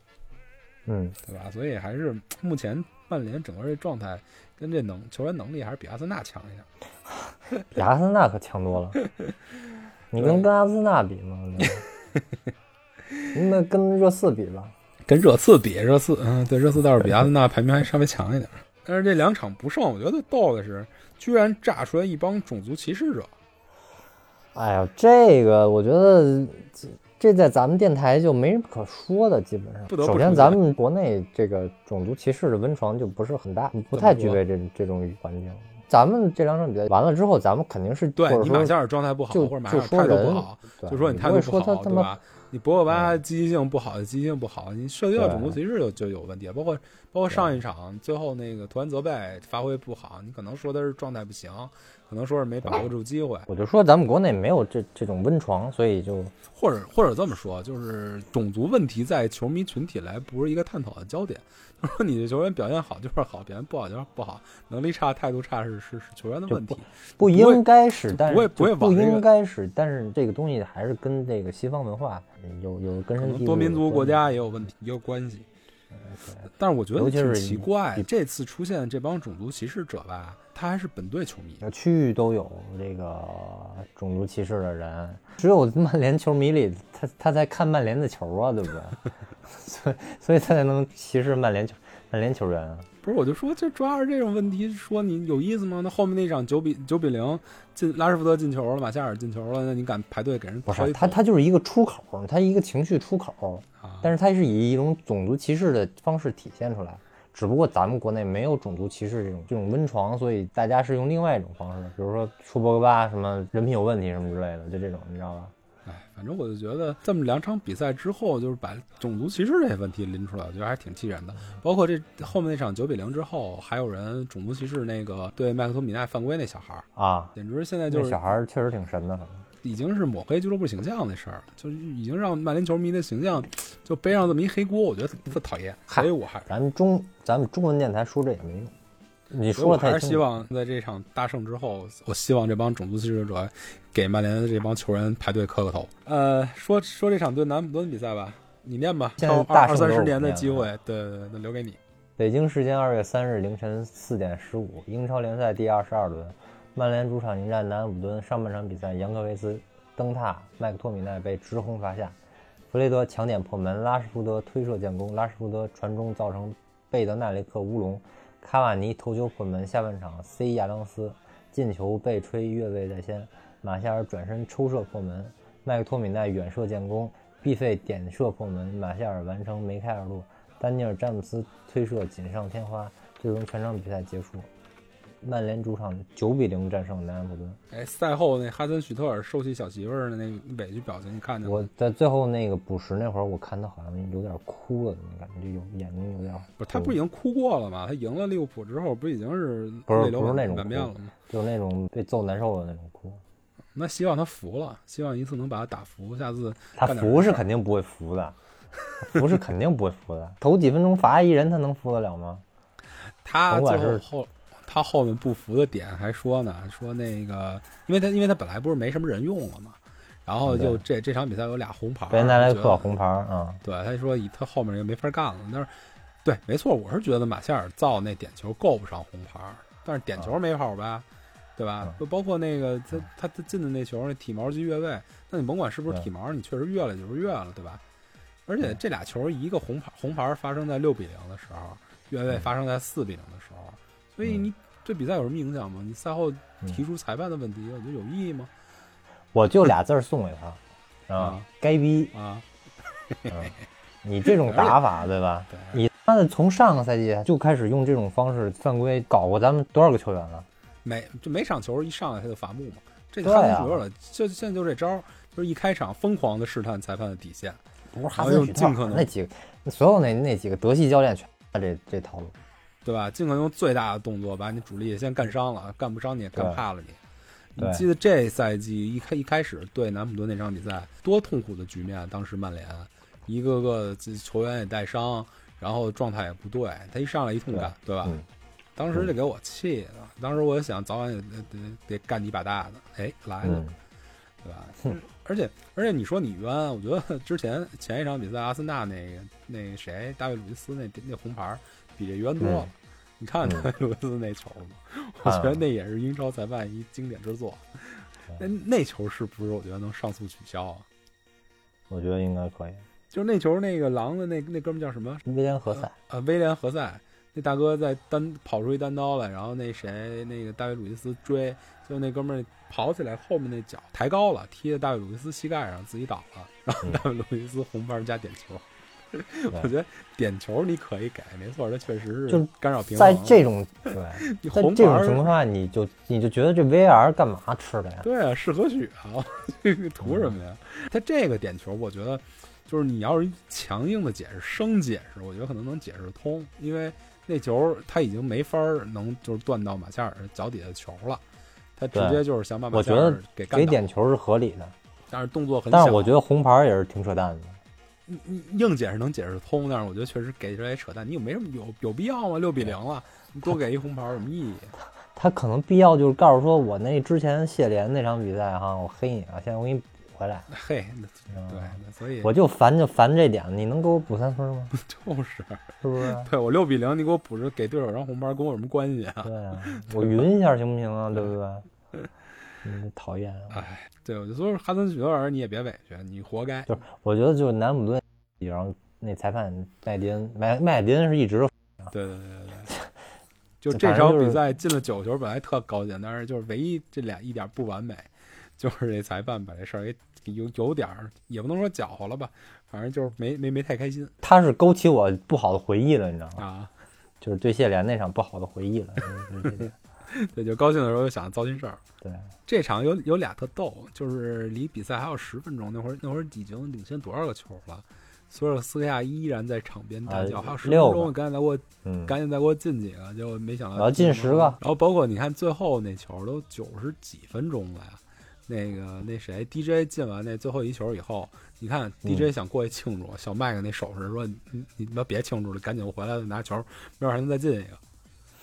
嗯对吧？所以还是目前曼联整个这状态跟这能球员能力还是比阿森纳强一点。比阿森纳可强多了。你能跟阿森纳比吗？那跟热刺比吧，跟热刺比，热刺嗯，对，热刺倒是比阿森纳排名还稍微强一点。但是这两场不胜，我觉得逗的是，居然炸出来一帮种族歧视者。哎呀，这个我觉得这这在咱们电台就没什么可说的，基本上。不得不首先，咱们国内这个种族歧视的温床就不是很大，不太具备这这种环境。咱们这两场比赛完了之后，咱们肯定是对你马夏尔状态不好，就或者马夏尔态度就说人不好，就说你态不会度不好，说他他妈对吧？你博格巴积极性不好，积极性不好，你涉及到种族歧视就就有问题。包括包括上一场最后那个图安泽贝发挥不好，你可能说的是状态不行，可能说是没把握住机会，我就说咱们国内没有这这种温床，所以就或者或者这么说，就是种族问题在球迷群体来不是一个探讨的焦点。你的球员表现好就是好，表现不好就是不好，能力差、态度差是是是球员的问题。不应该是，但是不会不会就不往这个应该是，但是这个东西还是跟这个西方文化有有根深蒂固多民族国家也有问题，也有关系。但是我觉得挺奇怪，这次出现这帮种族歧视者吧，他还是本队球迷。呃区域都有这个种族歧视的人，只有曼联球迷里，他他在看曼联的球啊，对不对？所以所以他才能歧视曼联球。曼联球员啊，不是，我就说这主要是这种问题，说你有意思吗？那后面那场九比九比零进拉什福德进球了，马夏尔进球了，那你敢排队给人不是他他就是一个出口，他一个情绪出口，啊？但是他是以一种种族歧视的方式体现出来。只不过咱们国内没有种族歧视这种这种温床，所以大家是用另外一种方式，比如说说博格巴什么人品有问题什么之类的，就这种，你知道吧？哎，反正我就觉得这么两场比赛之后，就是把种族歧视这些问题拎出来，我觉得还挺气人的。包括这后面那场九比零之后，还有人种族歧视那个对麦克托米奈犯规那小孩儿，啊，简直现在就是小孩儿确实挺神的，已经是抹黑俱乐部形象的事儿了，就是已经让曼联球迷的形象就背上这么一黑锅，我觉得特讨厌。所以我还咱们中咱们中文电台说这也没用，你所以我还是希望在这场大胜之后，我希望这帮种族歧视者给曼联的这帮球员排队磕个头。呃，说说这场对南普敦比赛吧，你念吧，现在大二二三十年的机会，对对对，那留给你。北京时间二月三日凌晨四点十五，英超联赛第二十二轮，曼联主场迎战南安普敦。上半场比赛，扬科维斯登塔，麦克托米奈被直轰罚下，弗雷德抢点破门，拉什福德推射建功，拉什福德传中造成贝德奈雷克乌龙，卡瓦尼头球破门。下半场，C 亚当斯进球被吹越位在先，马夏尔转身抽射破门，麦克托米奈远射建功，必费点射破门，马夏尔完成梅开二度。丹尼尔·詹姆斯推射锦上添花，最终全场比赛结束。曼联主场九比零战胜南安普顿。哎，赛后那哈森许特尔受气小媳妇儿的那委屈表情，你看见我？在最后那个补时那会儿，我看他好像有点哭了，那感觉就有眼睛有点不是他不已经哭过了吗？他赢了利物浦之后，不已经是不是不是那种满面了吗？就是那种被揍难受的那种哭。那希望他服了，希望一次能把他打服，下次他服是肯定不会服的，服是肯定不会服的。头几分钟罚一人，他能服得了吗？他甭管是最后后他后面不服的点还说呢，说那个，因为他因为他本来不是没什么人用了嘛，然后就这这场比赛有俩红牌，贝恩奈莱觉得克红牌啊，对，他说以他后面也没法干了。但是，对，没错，我是觉得马夏尔造那点球够不上红牌，但是点球没跑呗，对吧？嗯。就包括那个他他他进的那球那体毛级越位，那你甭管是不是对。体毛，你确实越了就是越了，对吧？而且这俩球一个红牌红牌发生在六比零的时候，越位嗯。发生在四比零的时候，所以你对比赛有什么影响吗？你赛后嗯提出裁判的问题，我觉得有意义吗？我就俩字儿送给他 啊啊，该逼。啊，嗯，你这种打法对吧？对，你他妈的从上个赛季就开始用这种方式犯规，搞过咱们多少个球员了？每就每场球一上来他就罚木嘛，这对啊哈森许特尔就现在就这招儿，就是一开场疯狂的试探裁判的底线，不是哈然后森许特用尽可能那几个，所有那那几个德系教练全这这套路。对吧？尽可能用最大的动作把你主力先干伤了，干不伤你也干怕了你。你记得这赛季一开一开始对南普敦那场比赛多痛苦的局面，当时曼联一个个球员也带伤，然后状态也不对，他一上来一通干，对吧？嗯当时就给我气的，当时我就想早晚得得得干你一把大的，哎，来了。嗯，对吧？而且而且你说你冤，我觉得之前前一场比赛阿森纳那个那个谁大卫鲁伊斯那那红牌比这冤多了。嗯你看大卫鲁伊斯那球吗？我觉得那也是英超裁判一经典之作。那那球是不是我觉得能上诉取消啊？我觉得应该可以。就是那球那个狼的那那哥们叫什么？威廉何塞，呃，威廉何塞。那大哥在单跑出一单刀来，然后那谁那个大卫鲁伊斯追，就那哥们儿跑起来后面那脚抬高了，踢在大卫鲁伊斯膝盖上，自己倒了，然后嗯大卫鲁伊斯红牌加点球。我觉得点球你可以给，没错，这确实就是干扰平衡。在这种对，你在这红牌种情况下，你就你就觉得这 VAR 干嘛吃的呀？对啊，是何许啊？这个图什么呀？他这个点球，我觉得就是你要是强硬的解释、生解释，我觉得可能能解释通，因为那球他已经没法能就是断到马夏尔脚底下的球了，他直接就是想把马我觉得夏尔给点，球是合理的，但是动作很小。但是我觉得红牌也是挺扯淡的。你你硬解释能解释通，但是我觉得确实给出来扯淡，你有没什么有有必要吗？六比零了，你多给一红牌有什么意义？他可能必要就是告诉说，我那之前谢联那场比赛哈，我黑你啊，现在我给你补回来。嘿，那对，所以我就烦就烦这点，你能给我补三分吗？就是是不是？对我六比零，你给我补着给对手张红牌，跟我有什么关系啊？对啊，我匀一下行不行啊？对不对？嗯，讨厌啊！哎，对，我就说哈森许多尔你也别委屈，你活该。就是我觉得就是南普顿，然后那裁判麦迪恩麦麦迪恩是一直对对对对对。就这场比赛进了九球，本来特高兴，但是就是唯一这俩一点不完美，就是这裁判把这事儿给有有点儿，也不能说搅和了吧，反正就是没没没太开心他是勾起我不好的回忆了，你知道吗？啊。就是对谢联那场不好的回忆了。对，就高兴的时候就想糟心事儿。对，这场有有俩特逗，就是离比赛还有十分钟，那会儿那会儿已经领先多少个球了？索尔斯克亚依然在场边大叫：“啊还有十分钟，赶紧再给我嗯，赶紧再给我进几个！”结果没想到我要进十个然后包括你看最后那球都九十几分钟了呀，那个那谁 DJ 进完那最后一球以后，你看嗯 DJ 想过去庆祝，小麦克那手势说：“你你你妈别庆祝了，赶紧回来拿球，明儿还能再进一个。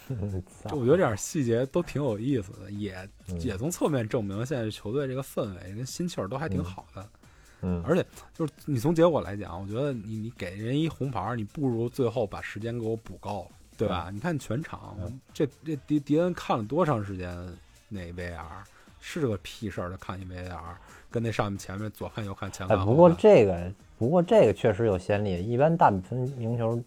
”就我觉得这点细节都挺有意思的，也嗯也从侧面证明现在球队这个氛围跟心气儿都还挺好的。嗯，而且就是你从结果来讲，我觉得你你给人一红牌，你不如最后把时间给我补够，对吧？你看全场，嗯这这迪迪恩看了多长时间那 VAR，是个屁事儿，的看一 VAR，跟那上面前面左看右看前哎。不过这个不过这个确实有先例，一般大比分赢球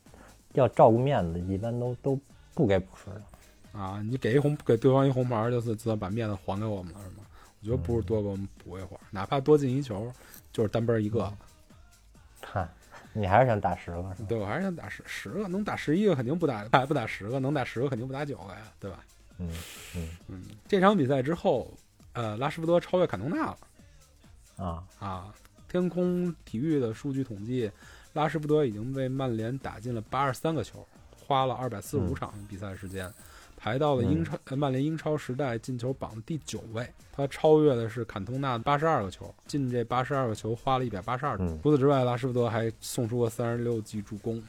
要照顾面子，一般都都不给补时的。啊，你给一红给对方一红牌，就是就算把面子还给我们了，是吗？我觉得不如多给我们补一会儿，哪怕多进一球，就是单边一个。看，你还是想打十个是吧？对，我还是想打十十个，能打十一个肯定不打，打不打十个，能打十个肯定不打九个呀，对吧？嗯嗯嗯，这场比赛之后，呃，拉什福德超越坎通纳了啊，啊！天空体育的数据统计，拉什福德已经为曼联打进了八十三个球，花了二百四十五嗯场比赛时间，排到了英超、呃曼联英超时代进球榜第九位。他超越的是坎通纳八十二个球，进这八十二个球花了一百八十二。嗯除此之外，拉什福德还送出过三十六记助攻。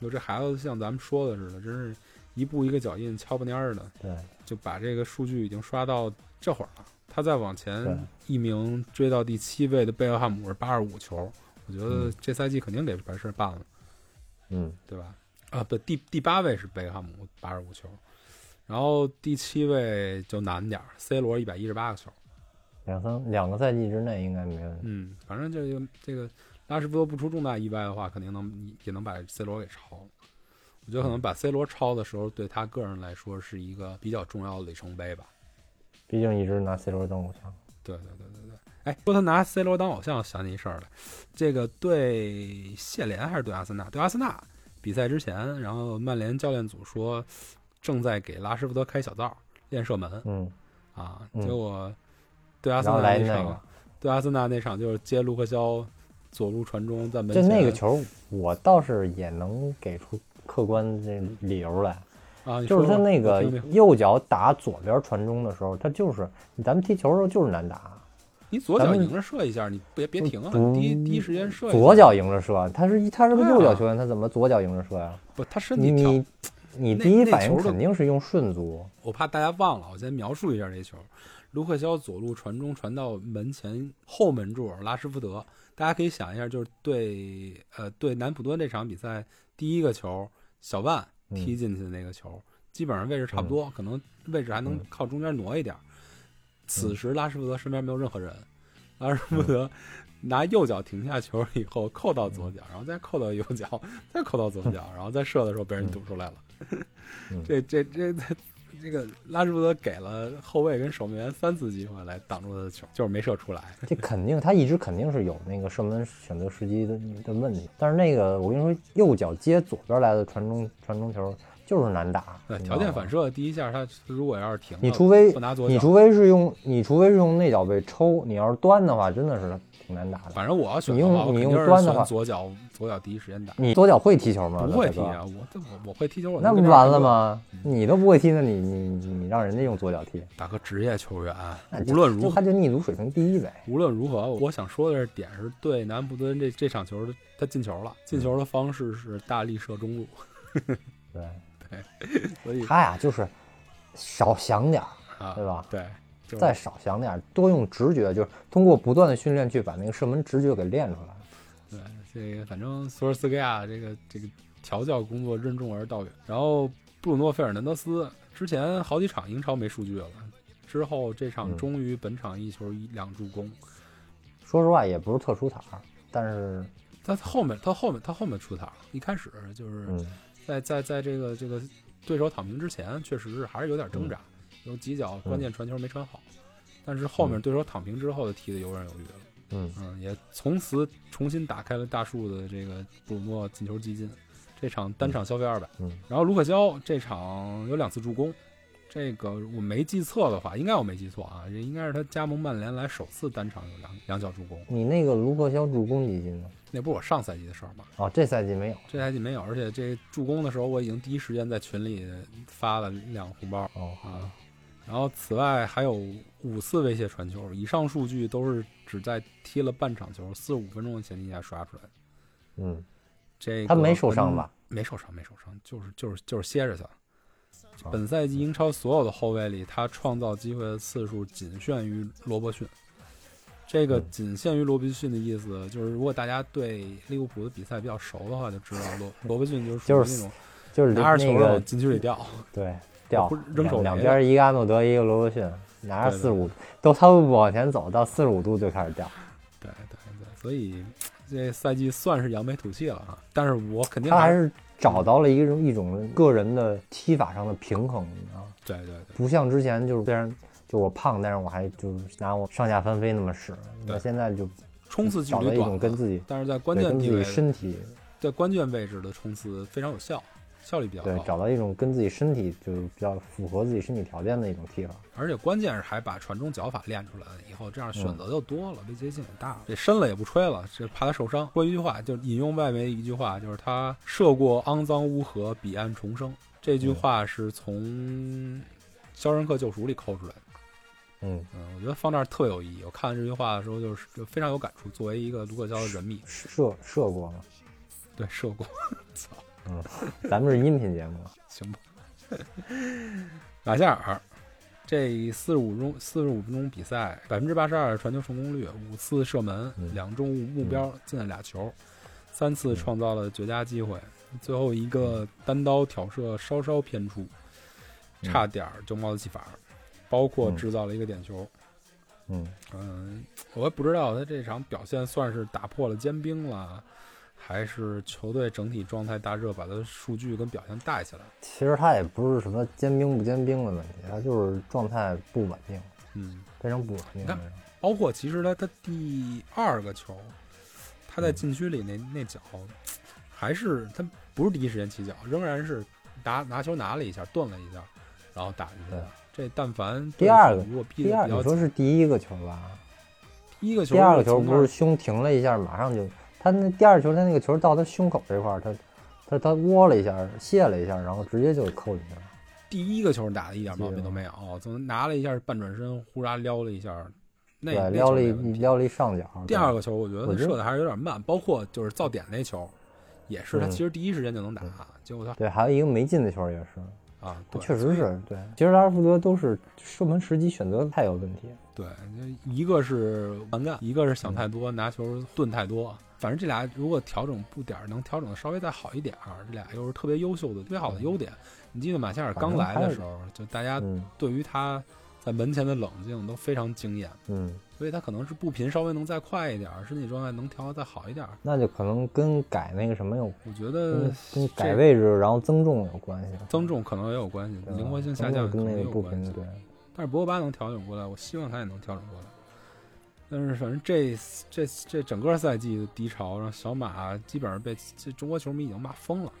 就这孩子像咱们说的似的，真是一步一个脚印，敲不蔫儿的。对，就把这个数据已经刷到这会儿了。他再往前一名追到第七位的贝克汉姆是八十五球，我觉得嗯这赛季肯定给把事儿办了，嗯对吧？啊，不，第第八位是贝克汉姆八十五球，然后第七位就难点，C 罗一百一十八个球。两三两个赛季之内应该没问题。嗯，反正这个这个拉什福德不出重大意外的话，肯定能也能把 C 罗给超了。我觉得可能把 C 罗超的时候，对他个人来说是一个比较重要的里程碑吧。毕竟一直拿 C 罗当偶像。对对对对对，哎，说他拿 C 罗当偶像，想起一事儿来，这个对谢联还是对阿森纳？对阿森纳比赛之前，然后曼联教练组说正在给拉什福德开小灶练射门嗯，啊，嗯结果对阿森纳那场，对阿森纳那场就是接卢克肖左路传中在门就前，那个球，我倒是也能给出客观这理由来，啊，就是他那个右脚打左边传中的时候，他就是咱们踢球的时候就是难打，你左脚迎着射一下，你别别停啊，你第一第一时间射。左脚迎着射，他是一他是个右脚球员，他怎么左脚迎着射呀？不，他身你体你你第一反应肯定是用顺足，我怕大家忘了，我先描述一下这球。卢克肖左路传中传到门前后门柱拉什福德，大家可以想一下，就是对呃对南普敦这场比赛第一个球，小万嗯踢进去的那个球，基本上位置差不多，可能位置还能嗯。靠中间挪一点儿。此时拉什福德身边没有任何人，拉什福德拿右脚停下球以后扣到左脚，然后再扣到右脚，再扣到左脚，然后再射的时候被人堵出来了。嗯。这这这这这个拉什福德给了后卫跟守门员三次机会来挡住他的球，就是没射出来。这肯定他一直肯定是有那个射门选择时机的的问题，但是那个我跟你说，右脚接左边来的传中传中球就是难打，条件反。射第一下他如果要是停，你除非不拿左，你除非是用你除非是用内脚背抽，你要是端的话，真的是挺难打的。反正我要选你，用你用端的话左脚左脚第一时间打。你左脚会踢球吗？不会踢啊，我这我我会踢球，我那不能跟这儿踢完了吗？嗯你都不会踢，那你你你你让人家用左脚踢，打个，职业球员无论如何他，就逆足水平第一呗。无论如何，我想说的是点是对南普敦这这场球的他进球了，进球的方式是大力射中路，对对，所以他呀就是少想点儿，啊，对吧？对，就是再少想点儿，多用直觉，就是通过不断的训练去把那个射门直觉给练出来。对，这个反正索尔斯克亚这个这个调教工作任重而道远。然后布鲁诺·费尔南德斯之前好几场英超没数据了，之后这场嗯终于本场一球一两助攻。说实话，也不是特出彩，但是他后面他后面他后面出彩，一开始就是嗯在在在这个这个对手躺平之前，确实是还是有点挣扎，有几脚关键传球没传好。但是后面对手躺平之后就，踢得游刃有余了。嗯嗯，也从此重新打开了大树的这个布鲁诺进球基金。这场单场消费二百。嗯然后卢克肖这场有两次助攻，这个我没记错的话，应该我没记错啊，这应该是他加盟曼联来首次单场有两两脚助攻。你那个卢克肖助攻几进呢？那不是我上赛季的事儿吗？哦，这赛季没有。这赛季没有，而且这助攻的时候我已经第一时间在群里发了两个红包哦，啊。然后此外还有五次威胁传球，以上数据都是只在踢了半场球、四十五分钟的前提下刷出来的。嗯，这个他没受伤吧？没受伤，没受伤，就是就是就是歇着去了。哦本赛季英超所有的后卫里，他创造机会的次数仅限于罗伯逊。这个嗯仅限于罗伯逊的意思，就是如果大家对利物浦的比赛比较熟的话，就知道罗罗伯逊就是属于就是那种就是拿着球往禁区里掉。对 掉扔手两两边一个阿诺德，一个罗伯逊，拿着四十五，都他们往前走到四十五度就开始掉。对对对，所以这赛季算是扬眉吐气了啊。但是我肯定他还是是找到了一种一种个人的踢法上的平衡啊，对对对不像之前就是虽然就我胖，但是我还就是拿我上下翻飞那么使，那现在就冲刺距找到一离短了，种跟自己但是在关对跟自己键地位身体在关键位置的冲刺非常有效，效率比较高。对找到一种跟自己身体就是比较符合自己身体条件的一种踢法。而且关键是还把传中脚法练出来了，以后这样选嗯择就多了，威胁性也大了。这深了也不吹了，这怕他受伤。说一句话，就引用外媒一句话，就是他涉过肮脏乌河，彼岸重生。这句话是从《肖申克救赎》里抠出来的。嗯，嗯，我觉得放那儿特有意义。我看这句话的时候，就是就非常有感触。作为一个卢克肖的人迷，射射过吗？对射过，操，咱们是音频节目，行吧。马夏尔这四十五钟四十五分钟比赛，百分之八十二传球成功率，五次射门，嗯两中目标进了俩球，三次创造了绝佳机会，最后一个单刀挑射稍稍偏出，嗯差点儿就冒了气法，包括制造了一个点球。嗯，嗯，我也不知道他这场表现算是打破了坚冰了，还是球队整体状态大热把他的数据跟表现带起来。其实他也不是什么坚冰不坚冰的问题，他就是状态不稳定，嗯，非常不稳定你看那。包括其实他他第二个球，他嗯在禁区里那那脚，还是他不是第一时间起脚，仍然是拿拿球拿了一下，顿了一下，然后打进去的。这但凡第二个如果逼第二，得比较紧，你说是第一个球吧？第一个球，第二个球不是胸停了一下，马上就他那第二球，他那个球到他胸口这块儿，他他他窝了一下，卸了一下，然后直接就扣进去了。第一个球打的一点毛病都没有，怎么拿了一下半转身，呼啦撩了一下，那对，撩了一撩了一上角。第二个球，我觉得射的还是有点慢，包括就是造点那球，也是他嗯其实第一时间就能打，嗯结果他对，还有一个没进的球也是，啊，对，确实是对。其实拉什福德都是射门时机选择太有问题。对，一个是蛮干，一个是想太多，拿球顿太多。反正这俩如果调整步点儿能调整的稍微再好一点儿，这俩又是特别优秀的、特别好的优点。你记得马夏尔刚来的时候，就大家嗯对于他在门前的冷静都非常惊艳，嗯，所以他可能是步频稍微能再快一点儿，身体状态能调得再好一点儿。那就可能跟改那个什么有，我觉得跟跟改位置然后增重有关系。增重可能也有关系，灵活性下降跟那个步也有关系频。对。但是博格巴能调整过来，我希望他也能调整过来。但是反正这这这整个赛季的低潮，让小马基本上被这中国球迷已经骂疯了。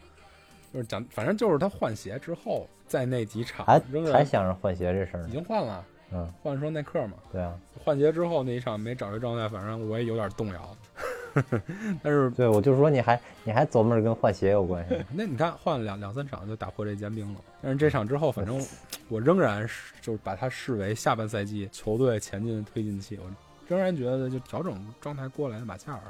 就是讲，反正就是他换鞋之后，在那几场还还想着换鞋这事儿已。经换了，嗯，换双耐克嘛。对啊，换鞋之后那一场没找着状态，反正我也有点动摇。但是对，我就说你还你还琢磨着跟换鞋有关系。那你看换了两两三场就打破这坚冰了，但是这场之后，反正我仍然是就是把它视为下半赛季球队前进的推进器。我仍然觉得就调整状态过来的马夏尔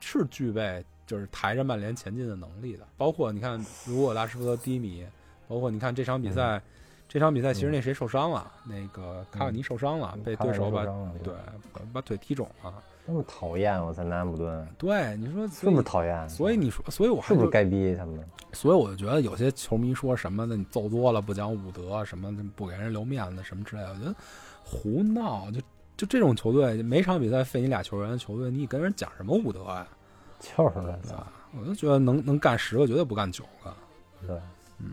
是具备就是抬着曼联前进的能力的。包括你看，如果拉什福德低迷，包括你看这场比赛，这场比赛其实那谁受伤了，那个卡瓦尼受伤了，被对手把对把把腿踢肿了。那么讨厌，我在，南安普顿对，你说是不是讨厌？所以你说，所以我还是不是该逼他们？所以我就觉得有些球迷说什么的，你揍多了不讲武德，什么不给人留面子，什么之类的，我觉得胡闹。就就这种球队，每场比赛废你俩球员的球队，你跟人讲什么武德呀？就是的？我就觉得能能干十个，绝对不干九个。对，嗯，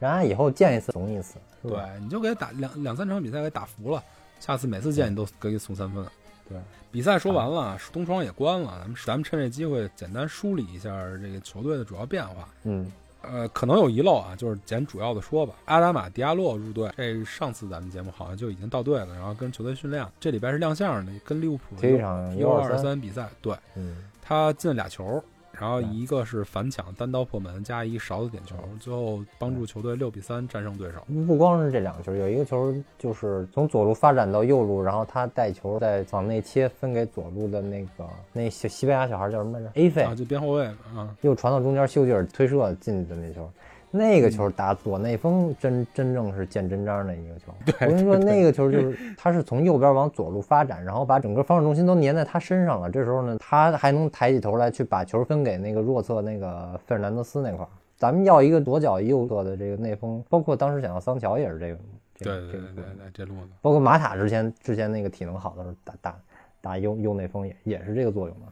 人家以后见一次怂一次，是对？，你就给他打两两三场比赛给打服了，下次每次见你都给你送三分。对，比赛说完了，东窗也关了，咱们咱们趁这机会简单梳理一下这个球队的主要变化。嗯，呃，可能有遗漏啊，就是简主要的说吧。阿达马迪亚洛入队，这上次咱们节目好像就已经到队了，然后跟球队训练，这礼拜是亮相的，跟利物浦踢一场 U 二二三比赛，对。嗯，他进了俩球，然后一个是反抢单刀破门加一勺子点球，最后帮助球队六比三战胜对手。不光是这两个球，有一个球就是从左路发展到右路，然后他带球再往内切，分给左路的那个那西西班牙小孩叫什么来着？A 费啊，就边后卫嘛啊，又传到中间，休吉尔推射进去的那球，那个球打左内锋真真正是见真章的一个球。对我跟你说，那个球就是他是从右边往左路发展，然后把整个防守重心都粘在他身上了。这时候呢，他还能抬起头来去把球分给那个弱侧那个费尔南德斯那块儿。咱们要一个左脚右侧的这个内锋，包括当时想要桑乔也是这个。这对个这个对对对对，这路子。包括马塔之前之前那个体能好的时候打打打右右内锋也也是这个作用嘛。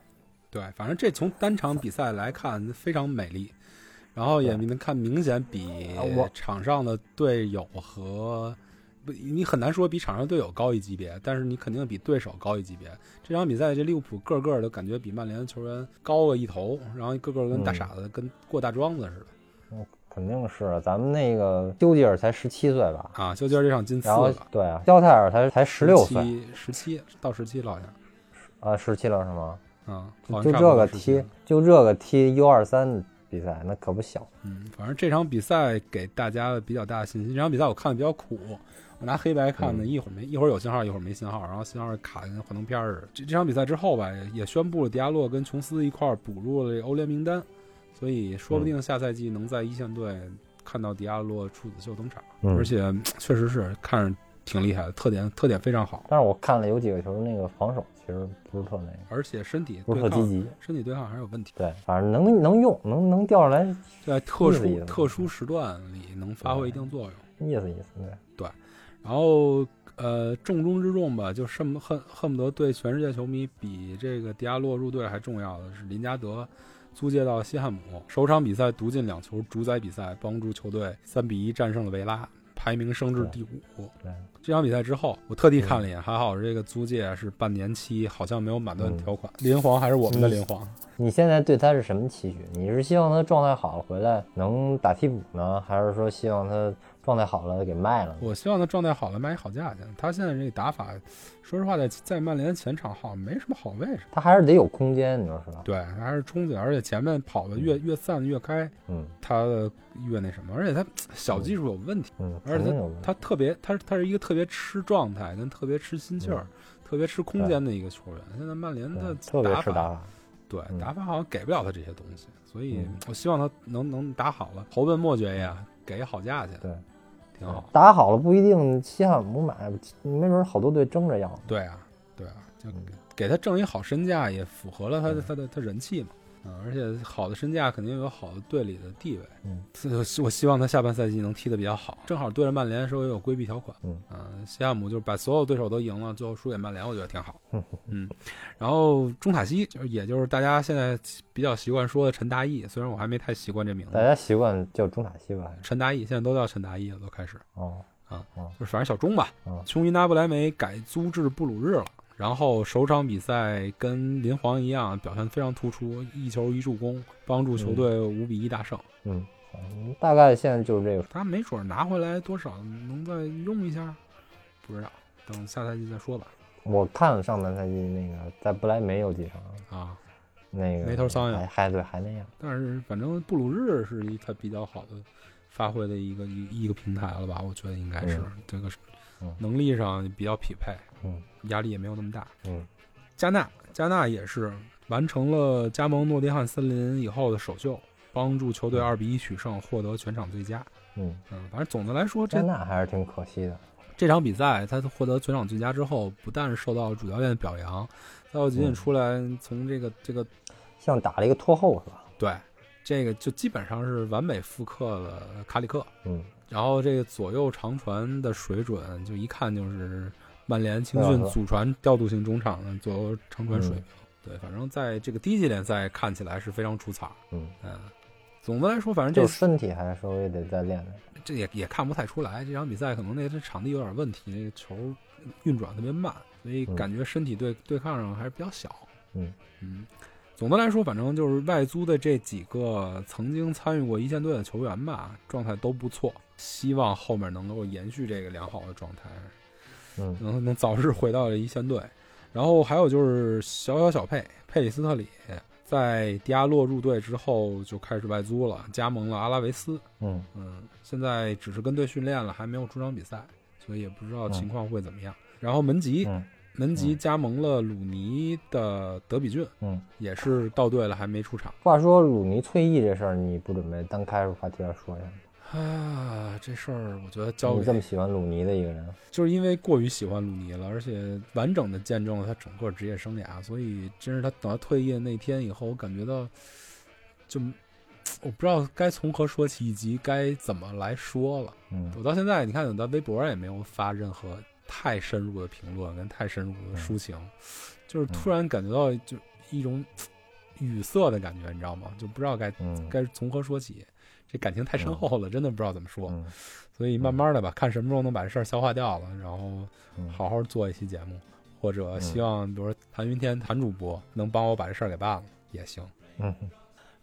对，反正这从单场比赛来看非常美丽，然后也对能看明显比场上的队友和不，你很难说比场上队友高一级别，但是你肯定比对手高一级别。这场比赛这利物浦个个都感觉比曼联的球员高了一头，然后个个跟大嗯傻子、跟过大庄子似的肯定是，咱们那个丘吉尔才十七岁吧，啊！丘吉尔这场进四个，对啊，肖泰尔才才十六岁，十七到十七了好像啊，十七了是吗？嗯，好像就差不多17这个踢，就这个踢 U 二三比赛，那可不小。嗯，反正这场比赛给大家的比较大的信心。这场比赛我看的比较苦，我拿黑白看的，嗯一会儿没一会儿有信号，一会儿没信号，然后信号卡跟幻灯片似的。这这场比赛之后吧，也也宣布了迪亚洛跟琼斯一块儿补入了这欧联名单，所以说不定下赛季能在一线队看到迪亚洛处子秀登场，嗯而且嗯确实是看着挺厉害的，特点特点非常好，但是我看了有几个球，那个防守其实不是特那个，而且身体不是特积极。身体对抗还是有问题，对，反正能能用，能能调上来，在特殊特殊时段里能发挥一定作用。意思意思。对，然后呃，重中之重吧，就恨恨恨不得对全世界球迷比这个迪亚洛入队还重要的是林加德租借到西汉姆，首场比赛独进两球，主宰比赛，帮助球队三比一战胜了维拉，排名升至第五。对，这场比赛之后，我特地看了一眼，还好这个租借是半年期，好像没有满断条款。林皇还是我们的林皇，你现在对他是什么期许？你是希望他状态好了回来能打替补呢，还是说希望他状态好了给卖了？我希望他状态好了卖一好价钱。他现在这个打法，说实话，在在曼联前场好像没什么好位置。他还是得有空间，你说是吧？对，他还是冲劲，而且前面跑的越越散越开，嗯他的越那什么，而且他小技术有问题，嗯，而且肯定有。他特别，他他是一个特别吃状态跟特别吃心气儿、特别吃空间的一个球员。现在曼联的对特别打打法。对嗯打法好像给不了他这些东西，所以嗯我希望他能能打好了，投奔莫爵爷，给好价钱，对，挺好。打好了不一定稀罕不买，没准好多队争着要。对啊，对啊，就嗯给他挣一好身价，也符合了他的他的他人气嘛。嗯，而且好的身价肯定有好的队里的地位。嗯，我希我希望他下半赛季能踢得比较好，正好对着曼联的时候也有规避条款。嗯西汉姆就是把所有对手都赢了，最后输给曼联，我觉得挺好。嗯嗯，然后中塔西就是也就是大家现在比较习惯说的陈大义，虽然我还没太习惯这名字。大家习惯叫中塔西吧？陈大义现在都叫陈大义了，都开始哦，啊就是反正小钟吧。嗯琼伊拿布莱梅改租至布鲁日了。然后首场比赛跟林皇一样，表现非常突出，一球一助攻，帮助球队五比一大胜。嗯，嗯大概现在就是这个。他没准拿回来多少能再用一下，不知道，等下赛季再说吧。我看了上半赛季那个在不莱梅有几场，啊，那个没头苍蝇还还对还那样。但是反正布鲁日是一他比较好的发挥的一个一一个平台了吧？我觉得应该是、嗯这个能力上比较匹配，嗯压力也没有那么大。嗯加纳，加纳也是完成了加盟诺丁汉森林以后的首秀，帮助球队二比一取胜，获得全场最佳。嗯，嗯，反正总的来说，加这纳还是挺可惜的。这场比赛他获得全场最佳之后，不但是受到主教练的表扬，他又仅仅嗯出来从这个这个像打了一个拖后是吧？对这个就基本上是完美复刻了卡里克，嗯，然后这个左右长传的水准，就一看就是曼联青训祖传调度性中场的左右长传水嗯平。对，反正在这个低级联赛看起来是非常出彩。嗯，嗯，总的来说，反正就这身体还是稍微得再练练。这也也看不太出来，这场比赛可能那这场地有点问题，那个球运转特别慢，所以嗯感觉身体对对抗上还是比较小。嗯嗯，总的来说，反正就是外租的这几个曾经参与过一线队的球员吧，状态都不错，希望后面能够延续这个良好的状态，嗯能能早日回到一线队。然后还有就是小小小佩佩里斯特里，在迪亚洛入队之后就开始外租了，加盟了阿拉维斯。嗯嗯，现在只是跟队训练了，还没有出场比赛，所以也不知道情况会怎么样。然后门吉，嗯门吉加盟了鲁尼的德比郡，嗯。也是到队了，还没出场话说鲁尼退役这事儿，你不准备单开个话题来说一下吗？啊。这事儿我觉得交给，你这么喜欢鲁尼的一个人，就是因为过于喜欢鲁尼了，而且完整的见证了他整个职业生涯，所以真是他等他退役的那天以后，我感觉到就我不知道该从何说起，以及该怎么来说了。嗯我到现在，你看我在微博也没有发任何太深入的评论跟太深入的抒情，就是突然感觉到就一种 语塞的感觉，你知道吗？就不知道该嗯该从何说起，这感情太深厚了，真的不知道怎么说。嗯所以慢慢的吧，看什么时候能把这事儿消化掉了，然后嗯好好做一期节目，或者希望比如说谭云天谭主播能帮我把这事儿给办了也行。嗯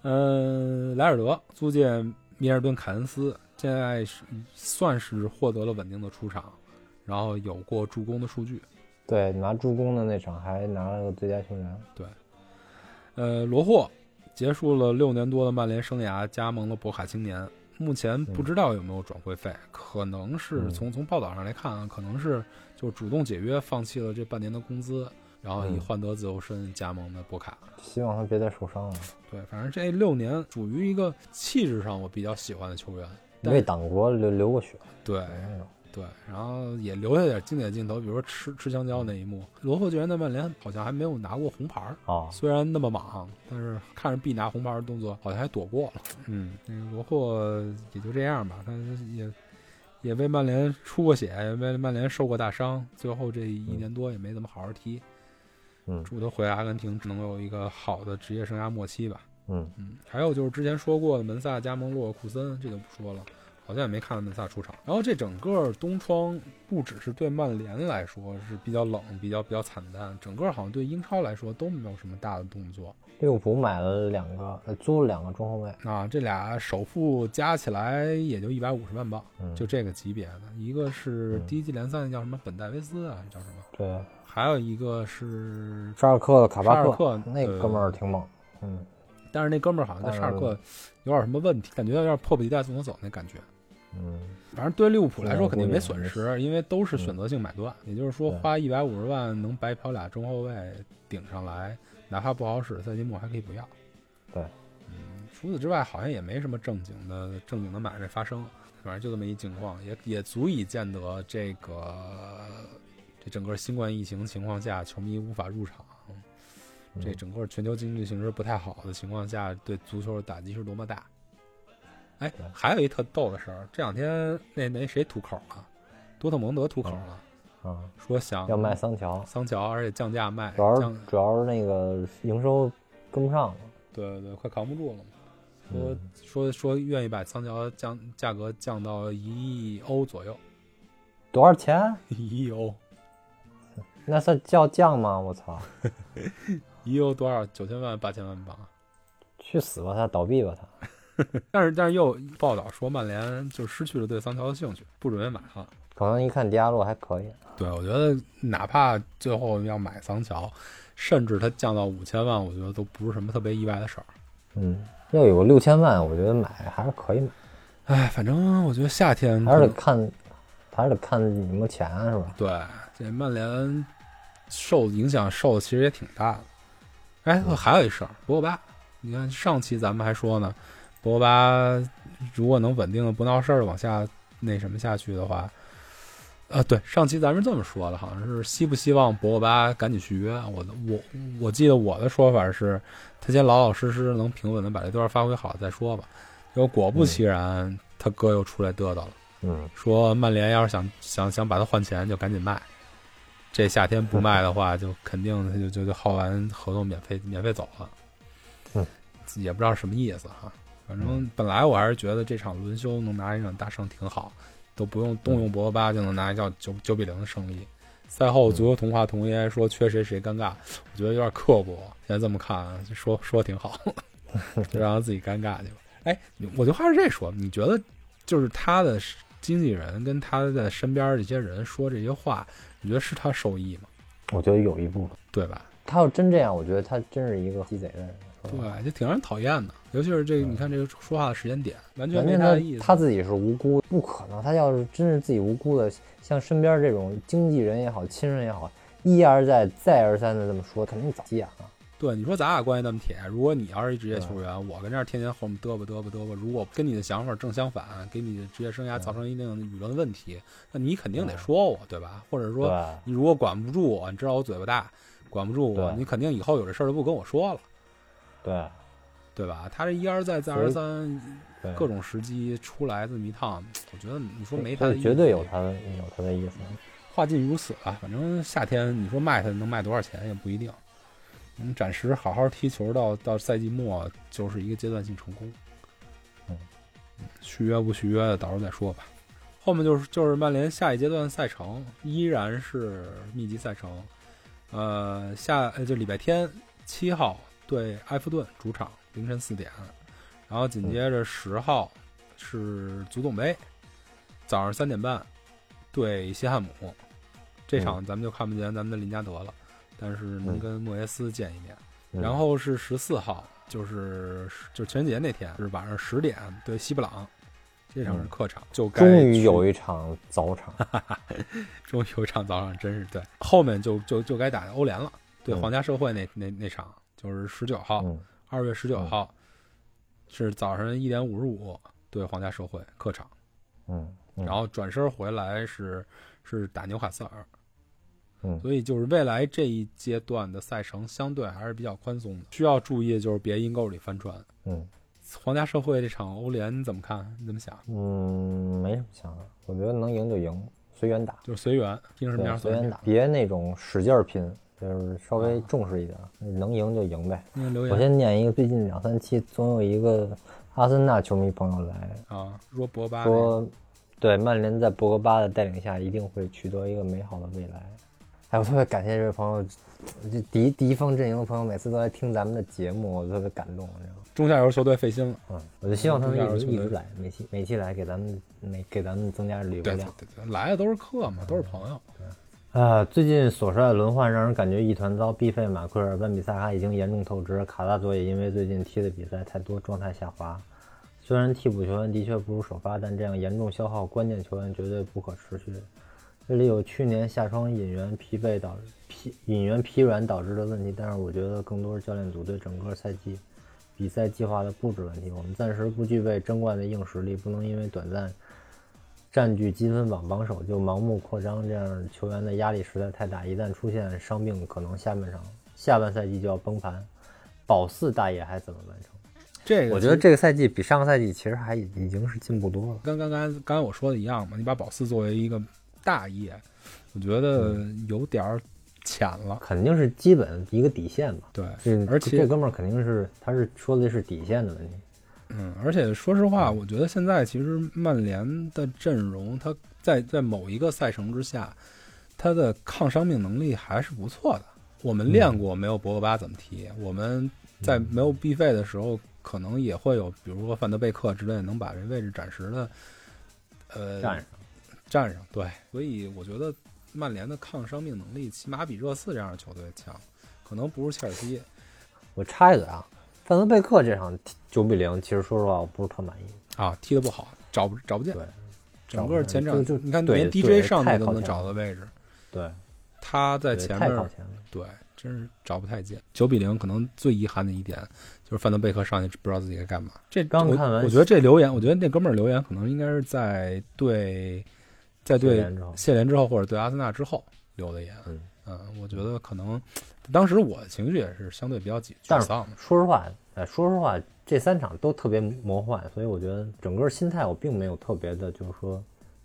嗯，莱尔德租借米尔顿·凯恩斯，现在是算是获得了稳定的出场，然后有过助攻的数据。对，拿助攻的那场还拿了个最佳球员。对呃，罗霍结束了六年多的曼联生涯，加盟了博卡青年。目前不知道有没有转会费，可能是嗯从从报道上来看啊，可能是就主动解约，放弃了这半年的工资，然后以嗯换得自由身加盟的博卡。希望他别再受伤了。对，反正这六年属于一个气质上我比较喜欢的球员。为党国流流过血，对。对，然后也留下点经典镜头，比如说吃吃香蕉那一幕。罗霍居然在曼联好像还没有拿过红牌儿，啊，虽然那么莽，但是看着必拿红牌的动作好像还躲过了。嗯，那个罗霍也就这样吧，他也也为曼联出过血，也为曼联受过大伤，最后这一年多也没怎么好好踢。嗯祝他回阿根廷能有一个好的职业生涯末期吧。嗯嗯，还有就是之前说过的门萨加盟洛尔库森，这就不说了，好像也没看到门萨出场。然后这整个冬窗不只是对曼联来说是比较冷、比较比较惨淡，整个好像对英超来说都没有什么大的动作利物浦买了两个，呃租了两个中后卫。啊。这俩首付加起来也就一百五十万镑，嗯，就这个级别的，一个是嗯第一季联赛那叫什么本戴维斯啊，叫什么？对，还有一个是沙尔克的卡巴克，克那哥们儿挺猛。嗯，但是那哥们儿好像在沙尔克有点什么问题，感觉有点迫不及待送他走那感觉。嗯反正对利物浦来说肯定没损失，因为都是选择性买断，也就是说花一百五十万能白嫖俩中后卫顶上来，哪怕不好使，赛季末还可以不要。对，嗯，除此之外好像也没什么正经的正经的买卖发生，反正就这么一情况，也也足以见得这个这整个新冠疫情情况下，球迷无法入场。这整个全球经济形势不太好的情况下，对足球的打击是多么大。哎，还有一特逗的事儿，这两天那那谁吐口了，多特蒙德吐口了，啊，说想要卖桑乔，桑乔，而且降价卖，主要是主要是那个营收跟不上了。对对对，快扛不住了嘛。说嗯说说愿意把桑乔降价格降到一亿欧左右，多少钱？一亿欧，那算叫降吗？我操！一亿欧多少？九千万八千万镑。去死吧他，倒闭吧他。但是但是又报道说曼联就失去了对桑乔的兴趣，不准备买了。可能一看迪亚洛还可以。对，我觉得哪怕最后要买桑乔，甚至他降到五千万，我觉得都不是什么特别意外的事儿。嗯，要有个六千万，我觉得买还是可以买，哎，反正我觉得夏天还是得看，还是得看你们钱是吧？对这曼联受影响受的其实也挺大的。哎，还有一事儿，博格巴，你看上期咱们还说呢，博格巴如果能稳定的不闹事儿往下那什么下去的话，呃，对，上期咱们是这么说的，好像是希不希望博格巴赶紧续约。我的我我记得我的说法是，他先老老实实能平稳的把这段发挥好再说吧。结果果不其然，他哥又出来嘚瑟了。嗯，说曼联要是想想想把他换钱，就赶紧卖。这夏天不卖的话，就肯定他就就就耗完合同免费免费走了。嗯，也不知道什么意思哈。反正本来我还是觉得这场轮休能拿一场大胜挺好，都不用动用博格巴就能拿一叫九九比零的胜利。赛后足球童话童爷说缺谁谁尴尬，我觉得有点刻薄。现在这么看，就说说挺好，就让他自己尴尬去吧。哎，我就话是这说，你觉得就是他的经纪人跟他在身边这些人说这些话，你觉得是他受益吗？我觉得有一部分，对吧？他要真这样，我觉得他真是一个鸡贼的人。对，就挺让人讨厌的，尤其是这个，你看这个说话的时间点，完全没他的意思。他他自己是无辜，不可能。他要是真是自己无辜的，像身边这种经纪人也好，亲人也好，一而再、再而三的这么说，肯定早急眼了。对，你说咱俩关系那么铁，如果你要是一职业球员，我跟这儿天天后面嘚吧嘚吧嘚吧，如果跟你的想法正相反，给你的职业生涯造成一定的舆论问题，那你肯定得说我，对吧？或者说你如果管不住我，你知道我嘴巴大，管不住我，你肯定以后有这事儿就不跟我说了，对对吧？他这一而再再而三，各种时机出来这么一趟，我觉得你说没他绝对有他的有他的意思。话尽如此啊。反正夏天你说卖他能卖多少钱也不一定。嗯，暂时好好踢球到到赛季末就是一个阶段性成功。嗯续约不续约的到时候再说吧。后面就是就是曼联下一阶段赛程依然是密集赛程，呃下呃就礼拜天七号对埃弗顿主场凌晨四点，然后紧接着十号是足总杯，早上三点半对西汉姆，这场咱们就看不见咱们的林加德了，但是能嗯跟莫耶斯见一面。嗯然后是十四号，就是就情人节那天是晚上十点对西布朗，这场是客场，就该嗯终于有一场早场，终于有一场早场，真是对。后面就就就该打欧联了，对嗯皇家社会那那那场就是十九号，嗯二月十九号是早上一点五十五对皇家社会客场，嗯，嗯然后转身回来是是打纽卡斯尔，嗯所以就是未来这一阶段的赛程相对还是比较宽松的，需要注意的就是别阴沟里翻船。嗯皇家社会这场欧联你怎么看？你怎么想？嗯，没什么想的，我觉得能赢就赢，随缘打，就是随缘，拼什么样对，随缘打。别那种使劲儿拼，就是稍微重视一点，能赢就赢呗。我先念一个，最近两三期总有一个阿森纳球迷朋友来啊，说博巴说，对曼联在博格巴的带领下一定会取得一个美好的未来。哎，我特别感谢这位朋友，这敌敌方阵营的朋友每次都来听咱们的节目，我特别感动，你知道吗？中下游球队费心了。嗯，我就希望他们一直一直来，每期每期来给咱们每给咱们增加流量对量。对对，来的都是客嘛，都是朋友。啊，最近索帅轮换让人感觉一团糟。毕费、马奎尔、温比萨卡已经严重透支，卡萨佐也因为最近踢的比赛太多，状态下滑。虽然替补球员的确不如首发，但这样严重消耗关键球员绝对不可持续。这里有去年夏窗引援疲惫导疲引援疲软导致的问题，但是我觉得更多是教练组对整个赛季比赛计划的布置问题。我们暂时不具备争冠的硬实力，不能因为短暂占据积分榜榜首就盲目扩张，这样球员的压力实在太大。一旦出现伤病，可能下半场下半赛季就要崩盘。保四大业还怎么完成？这个我觉得这个赛季比上个赛季其实还已已经是进步多了。跟刚刚刚才我说的一样嘛，你把保四作为一个大业，我觉得嗯有点儿浅了。肯定是基本一个底线吧。对，而且这哥们儿肯定是他是说的是底线的问题。嗯，而且说实话，我觉得现在其实曼联的阵容，它在在某一个赛程之下，它的抗伤病能力还是不错的。我们练过没有博格巴怎么踢，我们在没有必费的时候，可能也会有，比如说范德贝克之类，能把这位置暂时的呃站上，站上。对，所以我觉得曼联的抗伤病能力起码比热刺这样的球队强，可能不是切尔西。我插一嘴啊，范德贝克这场九比零，其实说实话我不是特满意。啊，踢得不好，找不找不见。对，整个前场就就你看连 DJ 上去都能找到位置，对，他在前面。对，真是找不太见。九比零，可能最遗憾的一点就是范德贝克上去不知道自己该干嘛。这刚看完我觉得这留言，我觉得那哥们儿留言可能应该是在对在对谢联之后谢联之后，或者对阿森纳之后留的言。嗯我觉得可能当时我的情绪也是相对比较沮但是沮丧。说实话，哎，说实话，这三场都特别魔幻，所以我觉得整个心态我并没有特别的，就是说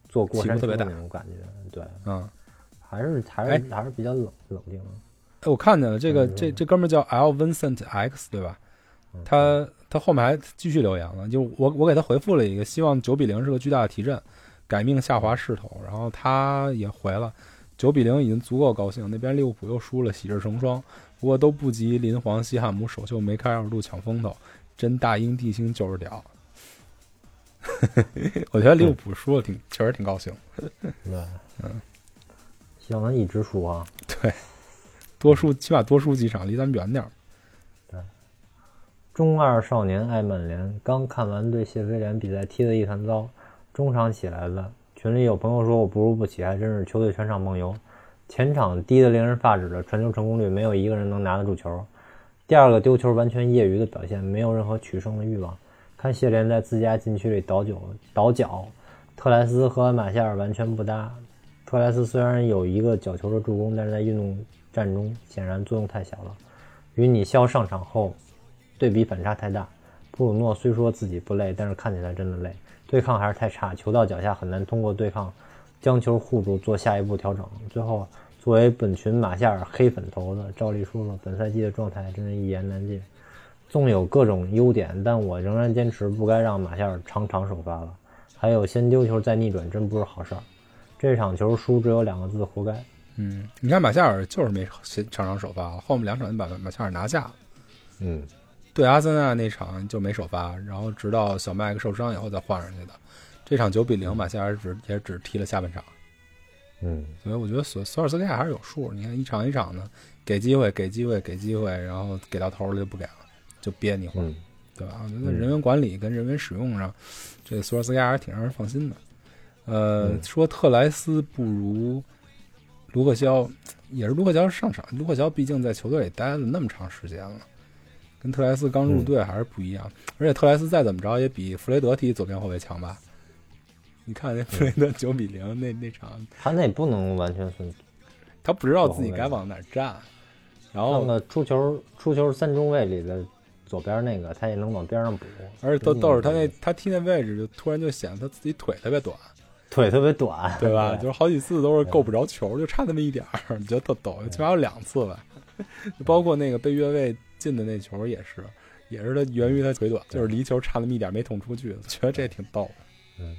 坐过山车那种感觉。对，嗯，还是还是、哎还是比较冷冷静的。哎，我看见了这个嗯这这哥们儿叫 L Vincent X 对吧？嗯他他后面还继续留言了，就我我给他回复了一个，希望九比零是个巨大的提振，改命下滑势头。然后他也回了，九比零已经足够高兴，那边利物浦又输了，喜事成双。不过都不及林皇西汉姆首秀梅开二度抢风头，真大英帝星就是屌。我觉得利物浦输了挺，确实挺高兴。对，嗯，希望他一直输啊。对，多输起码多输几场，离咱们远点儿。对，中二少年爱曼联，刚看完对谢菲联比赛踢得一团糟，中场起来了。群里有朋友说我不如不起，还真是球队全场梦游。前场低得令人发指的传球成功率，没有一个人能拿得住球。第二个丢球完全业余的表现，没有任何取胜的欲望。看谢联在自家禁区里倒脚，倒脚，特莱斯和马夏尔完全不搭。特莱斯虽然有一个角球的助攻，但是在运动战中显然作用太小了，与你肖上场后对比反差太大。布鲁诺虽说自己不累，但是看起来真的累，对抗还是太差，球到脚下很难通过对抗将球护住做下一步调整。最后，作为本群马夏尔黑粉头子，照例说了本赛季的状态真是一言难尽。纵有各种优点，但我仍然坚持不该让马夏尔场场首发了。还有先丢球再逆转，真不是好事儿。这场球输只有两个字：活该。嗯，你看马夏尔就是没场场首发，后面两场把马夏尔拿下了。嗯，对阿森纳那场就没首发，然后直到小麦克受伤以后再换上去的。这场九比零，马夏尔只也只踢了下半场。嗯，所以我觉得索索尔斯克亚还是有数。你看一场一场的给机会，给机会，给机会，然后给到头了就不给了。就别扭，嗯，对吧？我觉得人员管理跟人员使用上，这索尔斯克亚还是挺让人放心的。呃，说特莱斯不如卢克肖，也是卢克肖上场。卢克肖毕竟在球队里待了那么长时间了，跟特莱斯刚入队还是不一样。而且特莱斯再怎么着也比弗雷德踢左边后卫强吧？你看那弗雷德九比零那那场，他那不能完全算，他不知道自己该往哪站。然后呢出球出球三中卫里的左边那个，他也能往边上补。而且都都是他那他踢那位置，就突然就显得他自己腿特别短，腿特别短，对吧？就是好几次都是够不着球，就差那么一点儿，你觉得特逗。起码有两次吧，包括那个被越位进的那球也是，也是他源于他腿短，就是离球差那么一点没捅出去，觉得这挺逗的。嗯，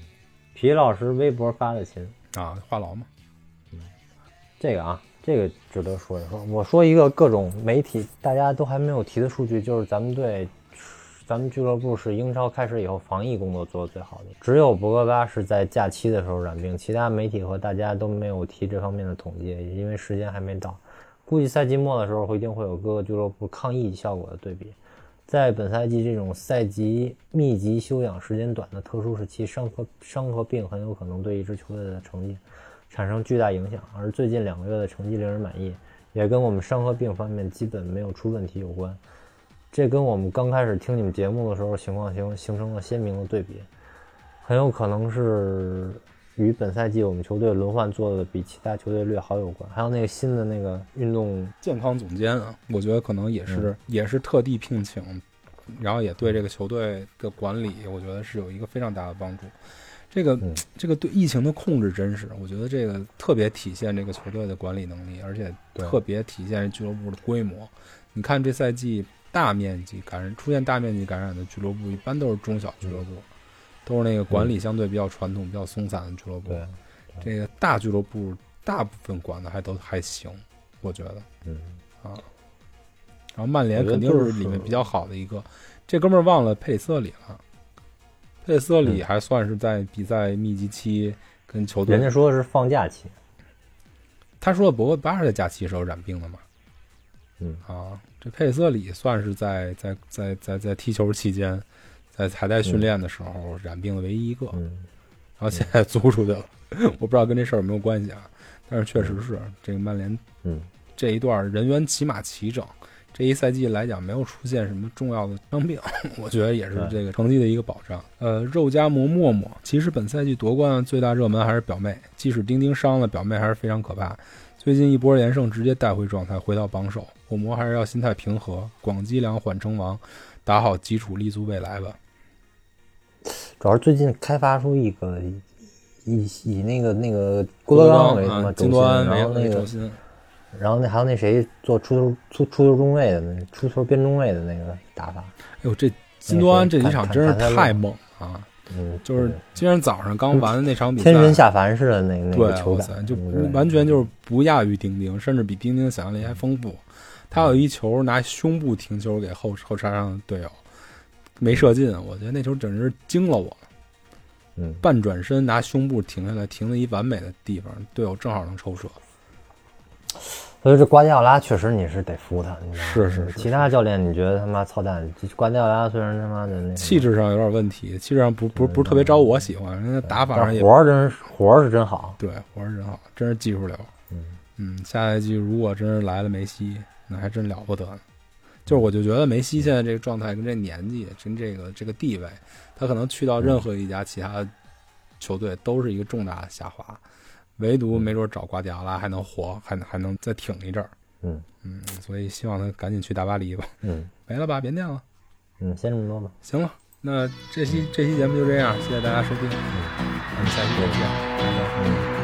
皮老师微博发的琴啊，话痨嘛。嗯，这个啊。这个值得说一说。我说一个各种媒体大家都还没有提的数据，就是咱们队，咱们俱乐部是英超开始以后防疫工作做的最好的。只有博格巴是在假期的时候染病，其他媒体和大家都没有提这方面的统计，因为时间还没到。估计赛季末的时候，一定会有各个俱乐部抗疫效果的对比。在本赛季这种赛季密集休养时间短的特殊时期，伤和伤和病很有可能对一支球队的成绩。产生巨大影响，而最近两个月的成绩令人满意，也跟我们伤和病方面基本没有出问题有关。这跟我们刚开始听你们节目的时候情况形形成了鲜明的对比，很有可能是与本赛季我们球队轮换做的比其他球队略好有关。还有那个新的那个运动健康总监啊，我觉得可能也是也是特地聘请，然后也对这个球队的管理，我觉得是有一个非常大的帮助。这个这个对疫情的控制真是，我觉得这个特别体现这个球队的管理能力，而且特别体现俱乐部的规模。你看这赛季大面积感染出现大面积感染的俱乐部，一般都是中小俱乐部，都是那个管理相对比较传统、比较松散的俱乐部。这个大俱乐部大部分管的还都还行，我觉得。嗯啊，然后曼联肯定是里面比较好的一个。这哥们儿忘了佩里斯特里了。佩里瑟里还算是在比赛密集期跟球队，人家说的是放假期，他说博格巴是在假期时候染病的嘛？嗯啊，这佩里瑟里算是在在在在在踢球期间，在彩带训练的时候染病的唯一一个，嗯，然后现在租出去了，我不知道跟这事儿有没有关系啊，但是确实是这个曼联，嗯，这一段人员起码齐整。这一赛季来讲，没有出现什么重要的伤病，我觉得也是这个成绩的一个保障。呃，肉夹馍默默，其实本赛季夺冠最大热门还是表妹，即使丁丁伤了，表妹还是非常可怕。最近一波连胜，直接带回状态，回到榜首。火魔还是要心态平和，广积粮，缓称王，打好基础，立足未来吧。主要是最近开发出一个以以那个那个郭德纲为什么中心，然后那个。然后那还有那谁做出球出出球中卫的那出球边中卫的那个打法，哎呦这金多安这几场真是太猛啊！嗯，就是今天早上刚完的那场比赛，天神下凡似的那那对个，球感，，就完全就是不亚于丁丁，甚至比丁丁想象力还丰富。他有一球拿胸部停球给后后插上的队友，没射进，我觉得那球简直是惊了我。嗯，半转身拿胸部停下来，停在一完美的地方，队友正好能抽射。所以这瓜迪奥拉确实你是得服他，你知道吗？是是是其他教练你觉得他妈操蛋，瓜迪奥拉虽然他妈的那气质上有点问题，气质上不不不是特别招我喜欢，人家打法上也活儿真是活儿是真好，对，活儿是真好，真是技术流。嗯嗯，下赛季如果真是来了梅西，那还真了不得呢。就是我就觉得梅西现在这个状态跟这年纪跟这个这个地位，他可能去到任何一家其他球队都是一个重大的下滑，唯独没准找瓜迪奥拉还能活，还能还能再挺一阵儿。嗯嗯，所以希望他赶紧去大巴黎吧。嗯 没了吧，别念了。嗯，先这么多吧。行了，那这期这期节目就这样，谢谢大家收听，嗯，我们下期再见，拜拜。嗯。